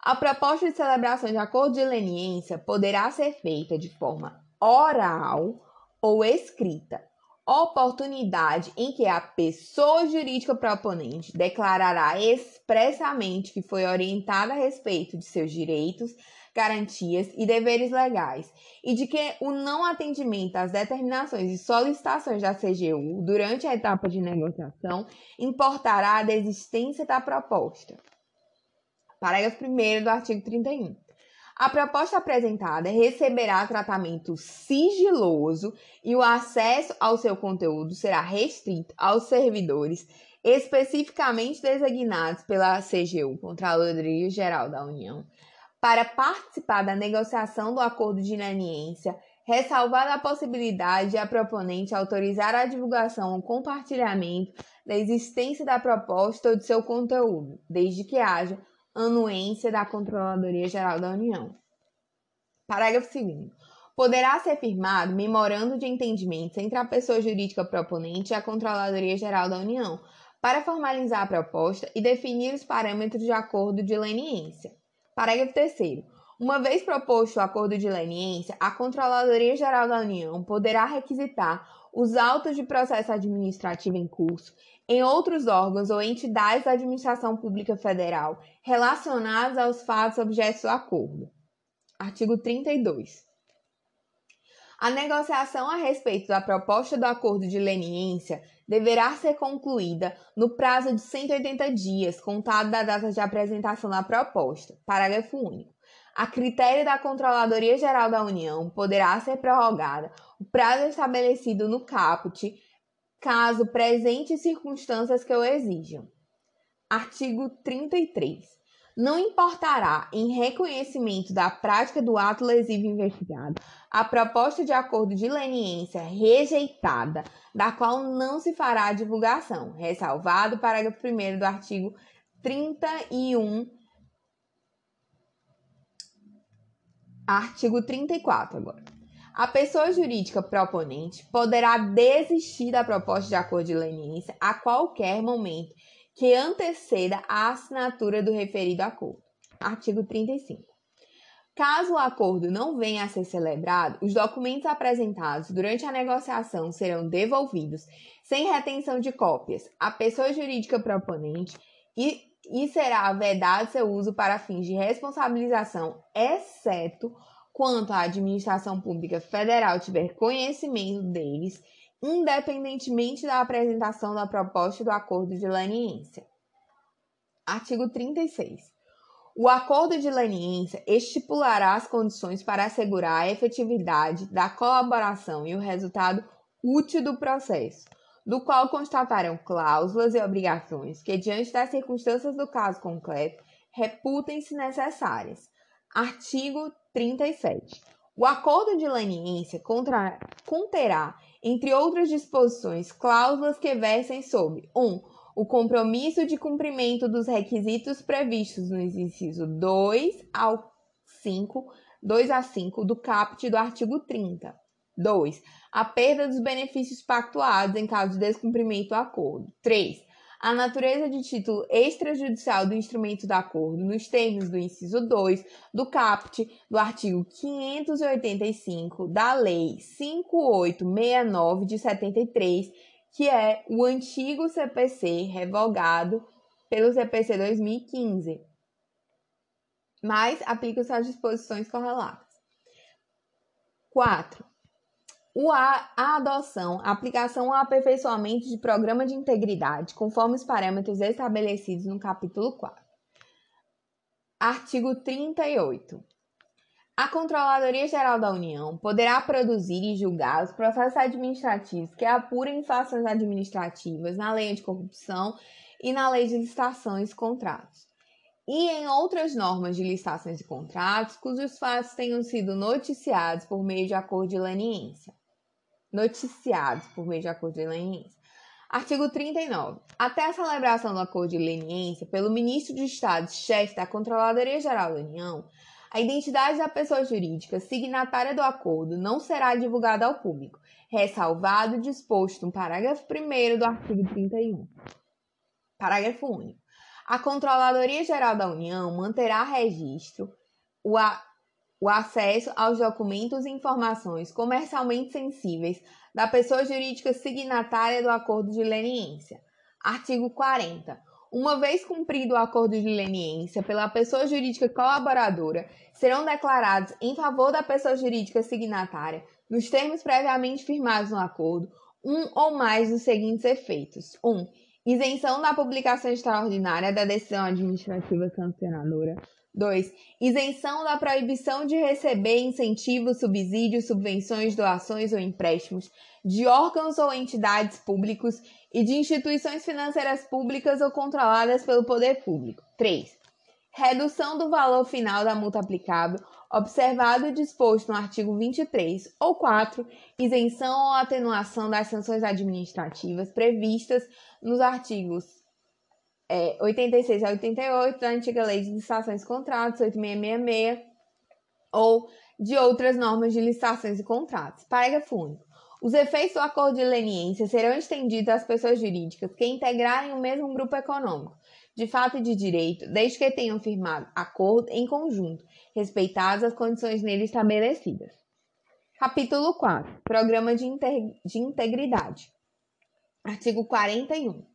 A: A proposta de celebração de acordo de leniência poderá ser feita de forma oral ou escrita, oportunidade em que a pessoa jurídica proponente declarará expressamente que foi orientada a respeito de seus direitos garantias e deveres legais, e de que o não atendimento às determinações e solicitações da CGU durante a etapa de negociação importará a desistência da proposta. Parágrafo 1 do artigo 31. A proposta apresentada receberá tratamento sigiloso e o acesso ao seu conteúdo será restrito aos servidores especificamente designados pela CGU, Contraloria Geral da União, para participar da negociação do acordo de leniência, ressalvada a possibilidade de a proponente autorizar a divulgação ou compartilhamento da existência da proposta ou de seu conteúdo, desde que haja anuência da Controladoria Geral da União. Parágrafo 2 Poderá ser firmado memorando de entendimento entre a pessoa jurídica proponente e a Controladoria Geral da União, para formalizar a proposta e definir os parâmetros de acordo de leniência. Parágrafo 3. Uma vez proposto o acordo de leniência, a Controladoria Geral da União poderá requisitar os autos de processo administrativo em curso em outros órgãos ou entidades da administração pública federal relacionados aos fatos objetos do acordo. Artigo 32. A negociação a respeito da proposta do acordo de leniência deverá ser concluída no prazo de 180 dias, contado da data de apresentação da proposta. Parágrafo único. A critério da Controladoria Geral da União, poderá ser prorrogada prazo estabelecido no caput, caso presente circunstâncias que o exijam. Artigo 33. Não importará, em reconhecimento da prática do ato lesivo investigado, a proposta de acordo de leniência rejeitada, da qual não se fará a divulgação, ressalvado o parágrafo 1 do artigo 31 Artigo 34 agora. A pessoa jurídica proponente poderá desistir da proposta de acordo de leniência a qualquer momento que anteceda a assinatura do referido acordo. Artigo 35. Caso o acordo não venha a ser celebrado, os documentos apresentados durante a negociação serão devolvidos sem retenção de cópias à pessoa jurídica proponente e, e será vedado seu uso para fins de responsabilização, exceto quanto a administração pública federal tiver conhecimento deles independentemente da apresentação da proposta do acordo de leniência. Artigo 36. O acordo de leniência estipulará as condições para assegurar a efetividade da colaboração e o resultado útil do processo, do qual constatarão cláusulas e obrigações que, diante das circunstâncias do caso concreto, reputem-se necessárias. Artigo 37. O acordo de leniência contra, conterá entre outras disposições, cláusulas que versem sobre 1. Um, o compromisso de cumprimento dos requisitos previstos no inciso 2 ao 5, 2 a 5 do caput do artigo 30. 2. A perda dos benefícios pactuados em caso de descumprimento do acordo. 3 a natureza de título extrajudicial do instrumento de acordo nos termos do inciso 2 do caput do artigo 585 da Lei 5869 de 73, que é o antigo CPC revogado pelo CPC 2015, mas aplica-se às disposições correlatas. 4 o a, a adoção, a aplicação ou aperfeiçoamento de programa de integridade, conforme os parâmetros estabelecidos no capítulo 4. Artigo 38. A Controladoria Geral da União poderá produzir e julgar os processos administrativos que apurem infrações administrativas na lei de corrupção e na lei de licitações e contratos. E em outras normas de licitações e contratos cujos fatos tenham sido noticiados por meio de acordo de leniência noticiados por meio de acordo de leniência. Artigo 39. Até a celebração do acordo de leniência pelo ministro de Estado, chefe da Controladoria Geral da União, a identidade da pessoa jurídica signatária do acordo não será divulgada ao público, ressalvado o disposto no parágrafo 1 do artigo 31. Parágrafo único. A Controladoria Geral da União manterá registro, o, a, o acesso aos documentos e informações comercialmente sensíveis da pessoa jurídica signatária do acordo de leniência. Artigo 40. Uma vez cumprido o acordo de leniência pela pessoa jurídica colaboradora, serão declarados em favor da pessoa jurídica signatária, nos termos previamente firmados no acordo, um ou mais dos seguintes efeitos: 1. Um, isenção da publicação extraordinária da decisão administrativa sancionadora. 2. Isenção da proibição de receber incentivos, subsídios, subvenções, doações ou empréstimos de órgãos ou entidades públicos e de instituições financeiras públicas ou controladas pelo poder público. 3. Redução do valor final da multa aplicável, observado e disposto no artigo 23. Ou 4. Isenção ou atenuação das sanções administrativas previstas nos artigos é, 86 a 88 da antiga Lei de Licitações e Contratos, 8666, ou de outras normas de licitações e contratos. Parágrafo único. Os efeitos do acordo de leniência serão estendidos às pessoas jurídicas que integrarem o mesmo grupo econômico, de fato e de direito, desde que tenham firmado acordo em conjunto, respeitadas as condições nele estabelecidas. Capítulo 4. Programa de, de Integridade. Artigo 41.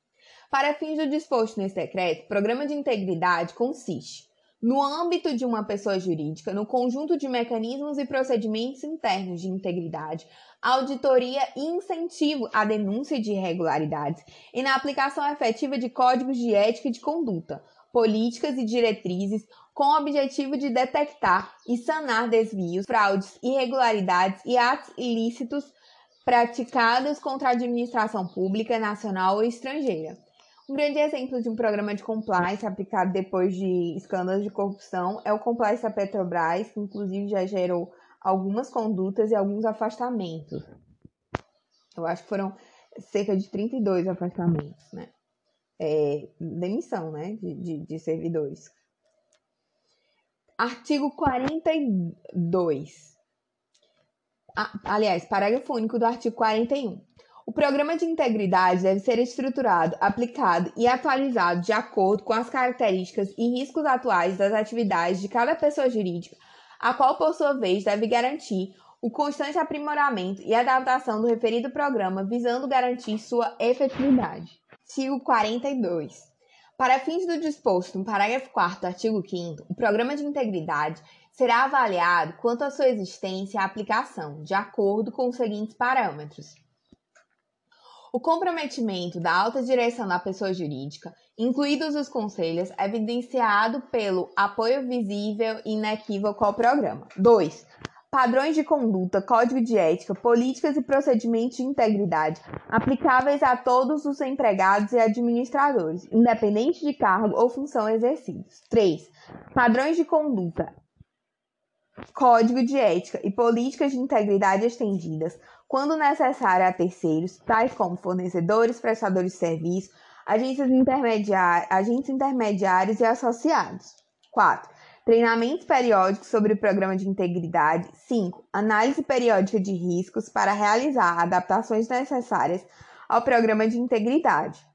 A: Para fins do disposto nesse decreto, programa de integridade consiste no âmbito de uma pessoa jurídica, no conjunto de mecanismos e procedimentos internos de integridade, auditoria e incentivo à denúncia de irregularidades e na aplicação efetiva de códigos de ética e de conduta, políticas e diretrizes com o objetivo de detectar e sanar desvios, fraudes, irregularidades e atos ilícitos praticados contra a administração pública nacional ou estrangeira um grande exemplo de um programa de compliance aplicado depois de escândalos de corrupção é o compliance da Petrobras, que inclusive já gerou algumas condutas e alguns afastamentos. Eu acho que foram cerca de 32 afastamentos, né? É, demissão, né? De, de, de servidores. Artigo 42. Ah, aliás, parágrafo único do artigo 41. O programa de integridade deve ser estruturado, aplicado e atualizado de acordo com as características e riscos atuais das atividades de cada pessoa jurídica, a qual, por sua vez, deve garantir o constante aprimoramento e adaptação do referido programa, visando garantir sua efetividade. Artigo 42. Para fins do disposto no parágrafo 4 do artigo 5 o programa de integridade será avaliado quanto à sua existência e aplicação, de acordo com os seguintes parâmetros o comprometimento da alta direção da pessoa jurídica, incluídos os conselhos, é evidenciado pelo apoio visível e inequívoco ao programa. 2. Padrões de conduta, código de ética, políticas e procedimentos de integridade aplicáveis a todos os empregados e administradores, independente de cargo ou função exercidos. 3. Padrões de conduta, código de ética e políticas de integridade estendidas, quando necessário a terceiros, tais como fornecedores, prestadores de serviço, agências intermediários, agentes intermediários e associados. 4. Treinamentos periódicos sobre o programa de integridade. 5. Análise periódica de riscos para realizar adaptações necessárias ao programa de integridade.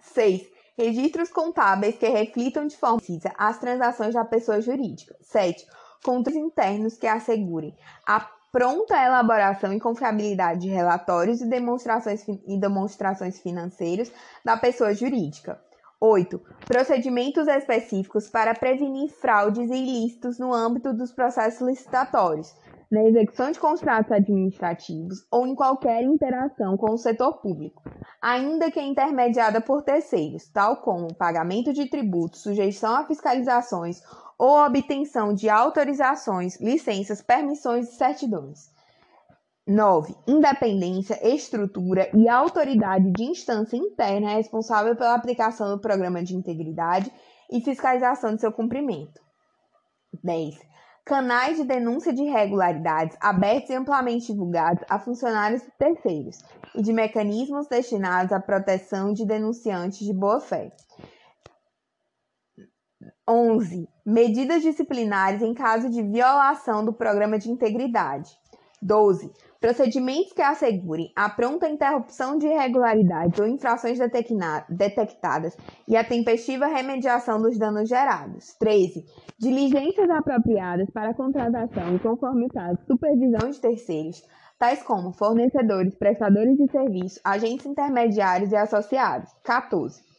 A: 6. Registros contábeis que reflitam de forma precisa as transações da pessoa jurídica. 7 controles internos que assegurem a pronta elaboração e confiabilidade de relatórios e demonstrações, e demonstrações financeiras da pessoa jurídica. 8. Procedimentos específicos para prevenir fraudes e ilícitos no âmbito dos processos licitatórios, na execução de contratos administrativos ou em qualquer interação com o setor público, ainda que intermediada por terceiros, tal como pagamento de tributos, sujeição a fiscalizações ou obtenção de autorizações, licenças, permissões e certidões. 9. Independência, estrutura e autoridade de instância interna responsável pela aplicação do programa de integridade e fiscalização de seu cumprimento. 10. Canais de denúncia de irregularidades abertos e amplamente divulgados a funcionários terceiros e de mecanismos destinados à proteção de denunciantes de boa-fé. 11. Medidas disciplinares em caso de violação do programa de integridade. 12. Procedimentos que assegurem a pronta interrupção de irregularidades ou infrações detectadas e a tempestiva remediação dos danos gerados. 13. Diligências apropriadas para contratação e, caso, supervisão de terceiros, tais como fornecedores, prestadores de serviço, agentes intermediários e associados. 14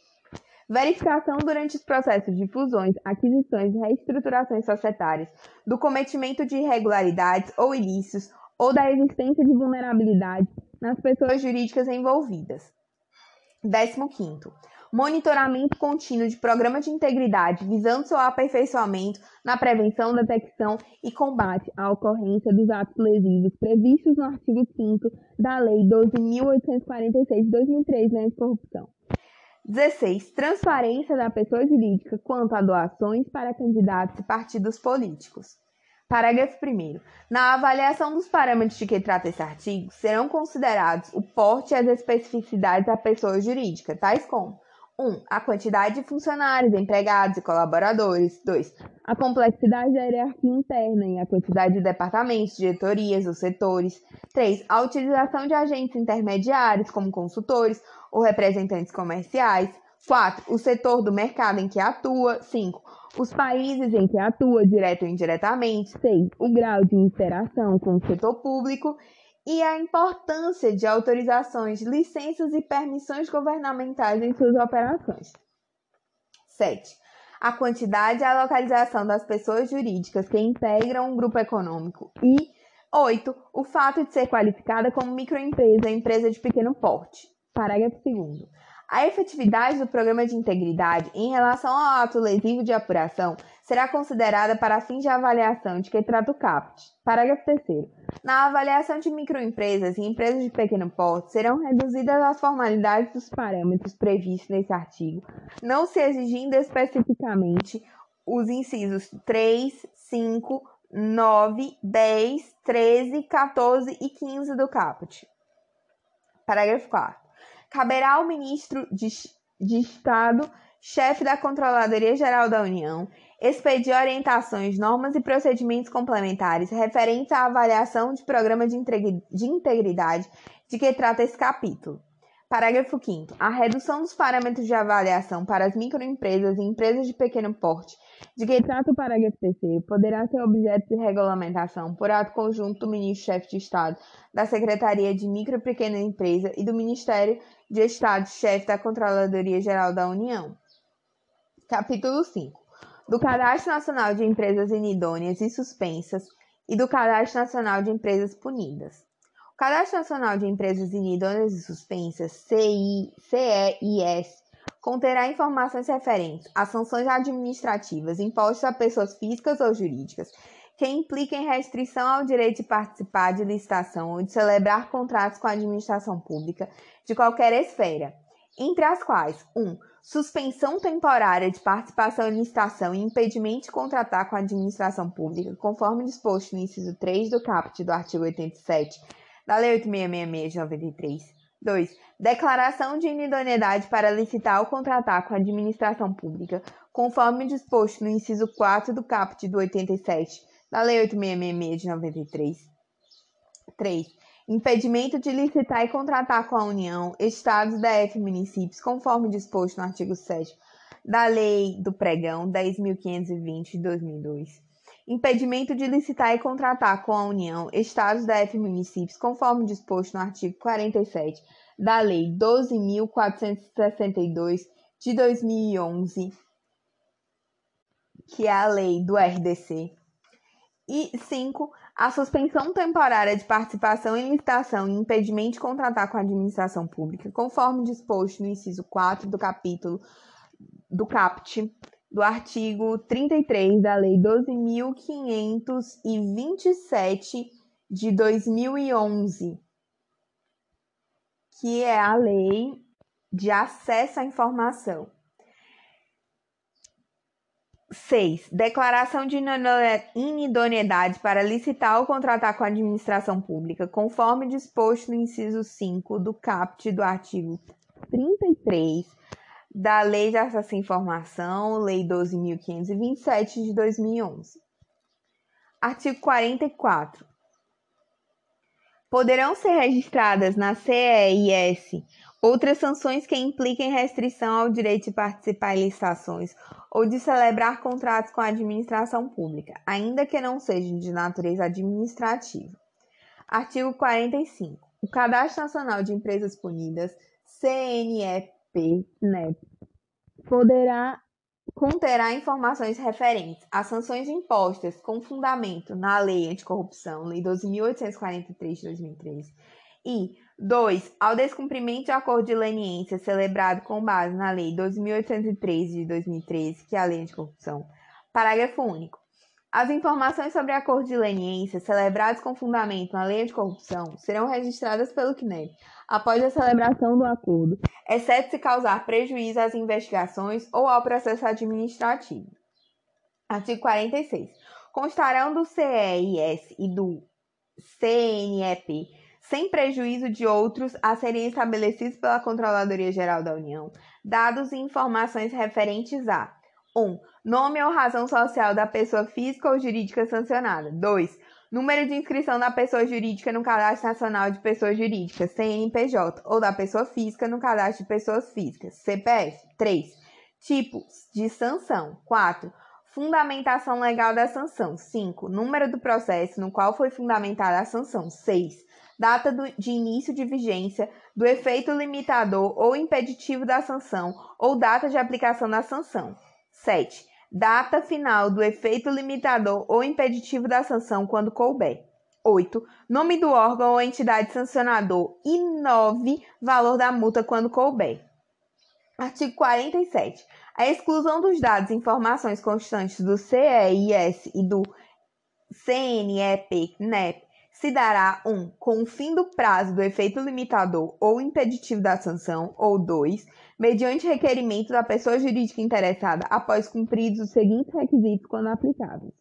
A: verificação durante os processos de fusões, aquisições e reestruturações societárias do cometimento de irregularidades ou ilícitos ou da existência de vulnerabilidade nas pessoas jurídicas envolvidas. 15. Monitoramento contínuo de programa de integridade visando seu aperfeiçoamento na prevenção, detecção e combate à ocorrência dos atos lesivos previstos no artigo 5 da Lei 12.846 de 2003, Lei de Corrupção. 16. Transparência da pessoa jurídica quanto a doações para candidatos e partidos políticos. Parágrafo 1. Na avaliação dos parâmetros de que trata esse artigo, serão considerados o porte e as especificidades da pessoa jurídica, tais como 1. A quantidade de funcionários, empregados e colaboradores. 2. A complexidade da hierarquia interna e a quantidade de departamentos, diretorias ou setores. 3. A utilização de agentes intermediários, como consultores ou representantes comerciais. 4. O setor do mercado em que atua. 5. Os países em que atua, direto ou indiretamente. 6. O grau de interação com o setor público. E a importância de autorizações, licenças e permissões governamentais em suas operações. 7. a quantidade e a localização das pessoas jurídicas que integram um grupo econômico. E 8. O fato de ser qualificada como microempresa empresa de pequeno porte. Parágrafo 2. A efetividade do programa de integridade em relação ao ato lesivo de apuração será considerada para fins de avaliação de que trata o CAPT. Parágrafo 3. Na avaliação de microempresas e empresas de pequeno porte, serão reduzidas as formalidades dos parâmetros previstos nesse artigo, não se exigindo especificamente os incisos 3, 5, 9, 10, 13, 14 e 15 do CAPT. Parágrafo 4 caberá ao ministro de, de Estado, chefe da Controladoria Geral da União, expedir orientações, normas e procedimentos complementares referentes à avaliação de programa de integridade de que trata esse capítulo. Parágrafo 5. A redução dos parâmetros de avaliação para as microempresas e empresas de pequeno porte, de que trata o parágrafo 3, poderá ser objeto de regulamentação por ato conjunto do ministro-chefe de Estado, da Secretaria de Micro e Pequena Empresa e do Ministério de Estado-chefe da Controladoria Geral da União. Capítulo 5. Do Cadastro Nacional de Empresas Inidôneas e Suspensas e do Cadastro Nacional de Empresas Punidas. Cadastro Nacional de Empresas Inidôneas e Suspensas, CEIS, conterá informações referentes a sanções administrativas impostas a pessoas físicas ou jurídicas que impliquem restrição ao direito de participar de licitação ou de celebrar contratos com a administração pública de qualquer esfera, entre as quais 1. Um, suspensão temporária de participação em licitação e impedimento de contratar com a administração pública, conforme disposto no inciso 3 do caput do artigo 87 da Lei 8666 de 93. 2. Declaração de inidoneidade para licitar ou contratar com a administração pública, conforme disposto no inciso 4 do caput do 87 da Lei 8666 de 93. 3. Impedimento de licitar e contratar com a União, Estados, DF e municípios, conforme disposto no artigo 7 da Lei do Pregão 10.520 de 2002 impedimento de licitar e contratar com a União, Estados, DF e municípios, conforme disposto no artigo 47 da Lei 12.462 de 2011, que é a lei do RDC. E 5. A suspensão temporária de participação em licitação e impedimento de contratar com a administração pública, conforme disposto no inciso 4 do capítulo do CAPT do artigo 33 da Lei 12.527 de 2011, que é a lei de acesso à informação. 6. Declaração de inidoneidade para licitar ou contratar com a administração pública, conforme disposto no inciso 5 do caput do artigo 33 da Lei de Acesso à Informação, Lei 12.527 de 2011. Artigo 44. Poderão ser registradas na CEIS outras sanções que impliquem restrição ao direito de participar em licitações ou de celebrar contratos com a administração pública, ainda que não sejam de natureza administrativa. Artigo 45. O Cadastro Nacional de Empresas Punidas, CNEP, né, poderá conterá informações referentes a sanções impostas com fundamento na Lei Anticorrupção, Lei 12.843 de 2003, e 2. Ao descumprimento de acordo de leniência celebrado com base na Lei 12.813 de 2013, que é a Lei Anticorrupção. Parágrafo único. As informações sobre acordo de leniência celebrados com fundamento na lei de corrupção serão registradas pelo CNEP após a celebração do acordo, exceto se causar prejuízo às investigações ou ao processo administrativo. Artigo 46. Constarão do CEIS e do CNEP, sem prejuízo de outros a serem estabelecidos pela Controladoria Geral da União, dados e informações referentes a 1. Um, nome ou razão social da pessoa física ou jurídica sancionada. 2. Número de inscrição da pessoa jurídica no Cadastro Nacional de Pessoas Jurídicas, CNPJ, ou da pessoa física no Cadastro de Pessoas Físicas, CPF. 3. Tipos de sanção. 4. Fundamentação legal da sanção. 5. Número do processo no qual foi fundamentada a sanção. 6. Data do, de início de vigência do efeito limitador ou impeditivo da sanção ou data de aplicação da sanção. 7. Data final do efeito limitador ou impeditivo da sanção quando couber. 8. Nome do órgão ou entidade sancionador. E 9. Valor da multa quando couber. Artigo 47. A exclusão dos dados e informações constantes do CEIS e do CNEP-NEP se dará 1. Um, com o fim do prazo do efeito limitador ou impeditivo da sanção, ou 2. Mediante requerimento da pessoa jurídica interessada após cumpridos os seguintes requisitos quando aplicáveis.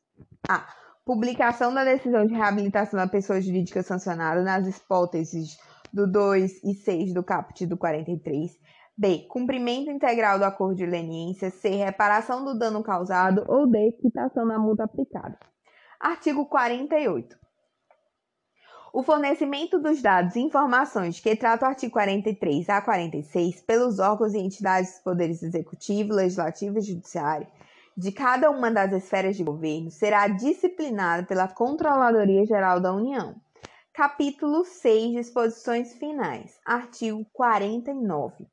A: A. Publicação da decisão de reabilitação da pessoa jurídica sancionada nas hipóteses do 2 e 6 do caput do 43. B. Cumprimento integral do acordo de leniência. C. Reparação do dano causado. Ou D. Quitação da multa aplicada. Artigo 48. O fornecimento dos dados e informações que trata o artigo 43 a 46 pelos órgãos e entidades dos poderes executivo, legislativo e judiciário de cada uma das esferas de governo será disciplinado pela Controladoria Geral da União. Capítulo 6 Disposições Finais. Artigo 49.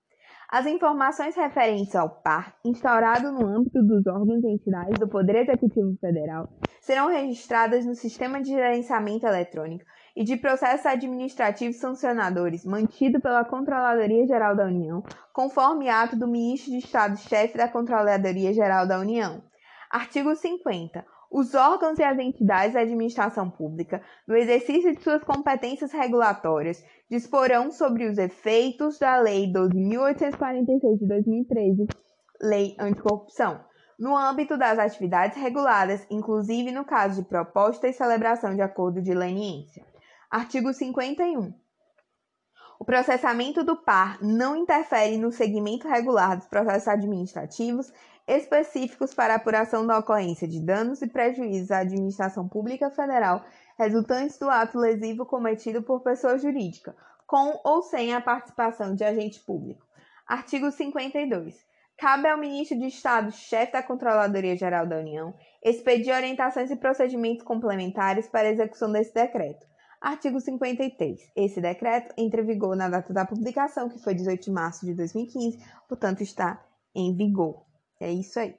A: As informações referentes ao PAR, instaurado no âmbito dos órgãos e entidades do Poder Executivo Federal, serão registradas no Sistema de Gerenciamento Eletrônico e de Processos Administrativos Sancionadores, mantido pela Controladoria Geral da União, conforme ato do Ministro de Estado-Chefe da Controladoria Geral da União. Artigo 50. Os órgãos e as entidades da administração pública, no exercício de suas competências regulatórias, disporão sobre os efeitos da Lei 12.846 de 2013, Lei Anticorrupção, no âmbito das atividades reguladas, inclusive no caso de proposta e celebração de acordo de leniência. Artigo 51. O processamento do par não interfere no segmento regular dos processos administrativos específicos para apuração da ocorrência de danos e prejuízos à administração pública federal resultantes do ato lesivo cometido por pessoa jurídica, com ou sem a participação de agente público. Artigo 52. Cabe ao ministro de Estado, chefe da Controladoria Geral da União, expedir orientações e procedimentos complementares para a execução desse decreto. Artigo 53. Esse decreto entra em vigor na data da publicação, que foi 18 de março de 2015, portanto está em vigor. É isso aí.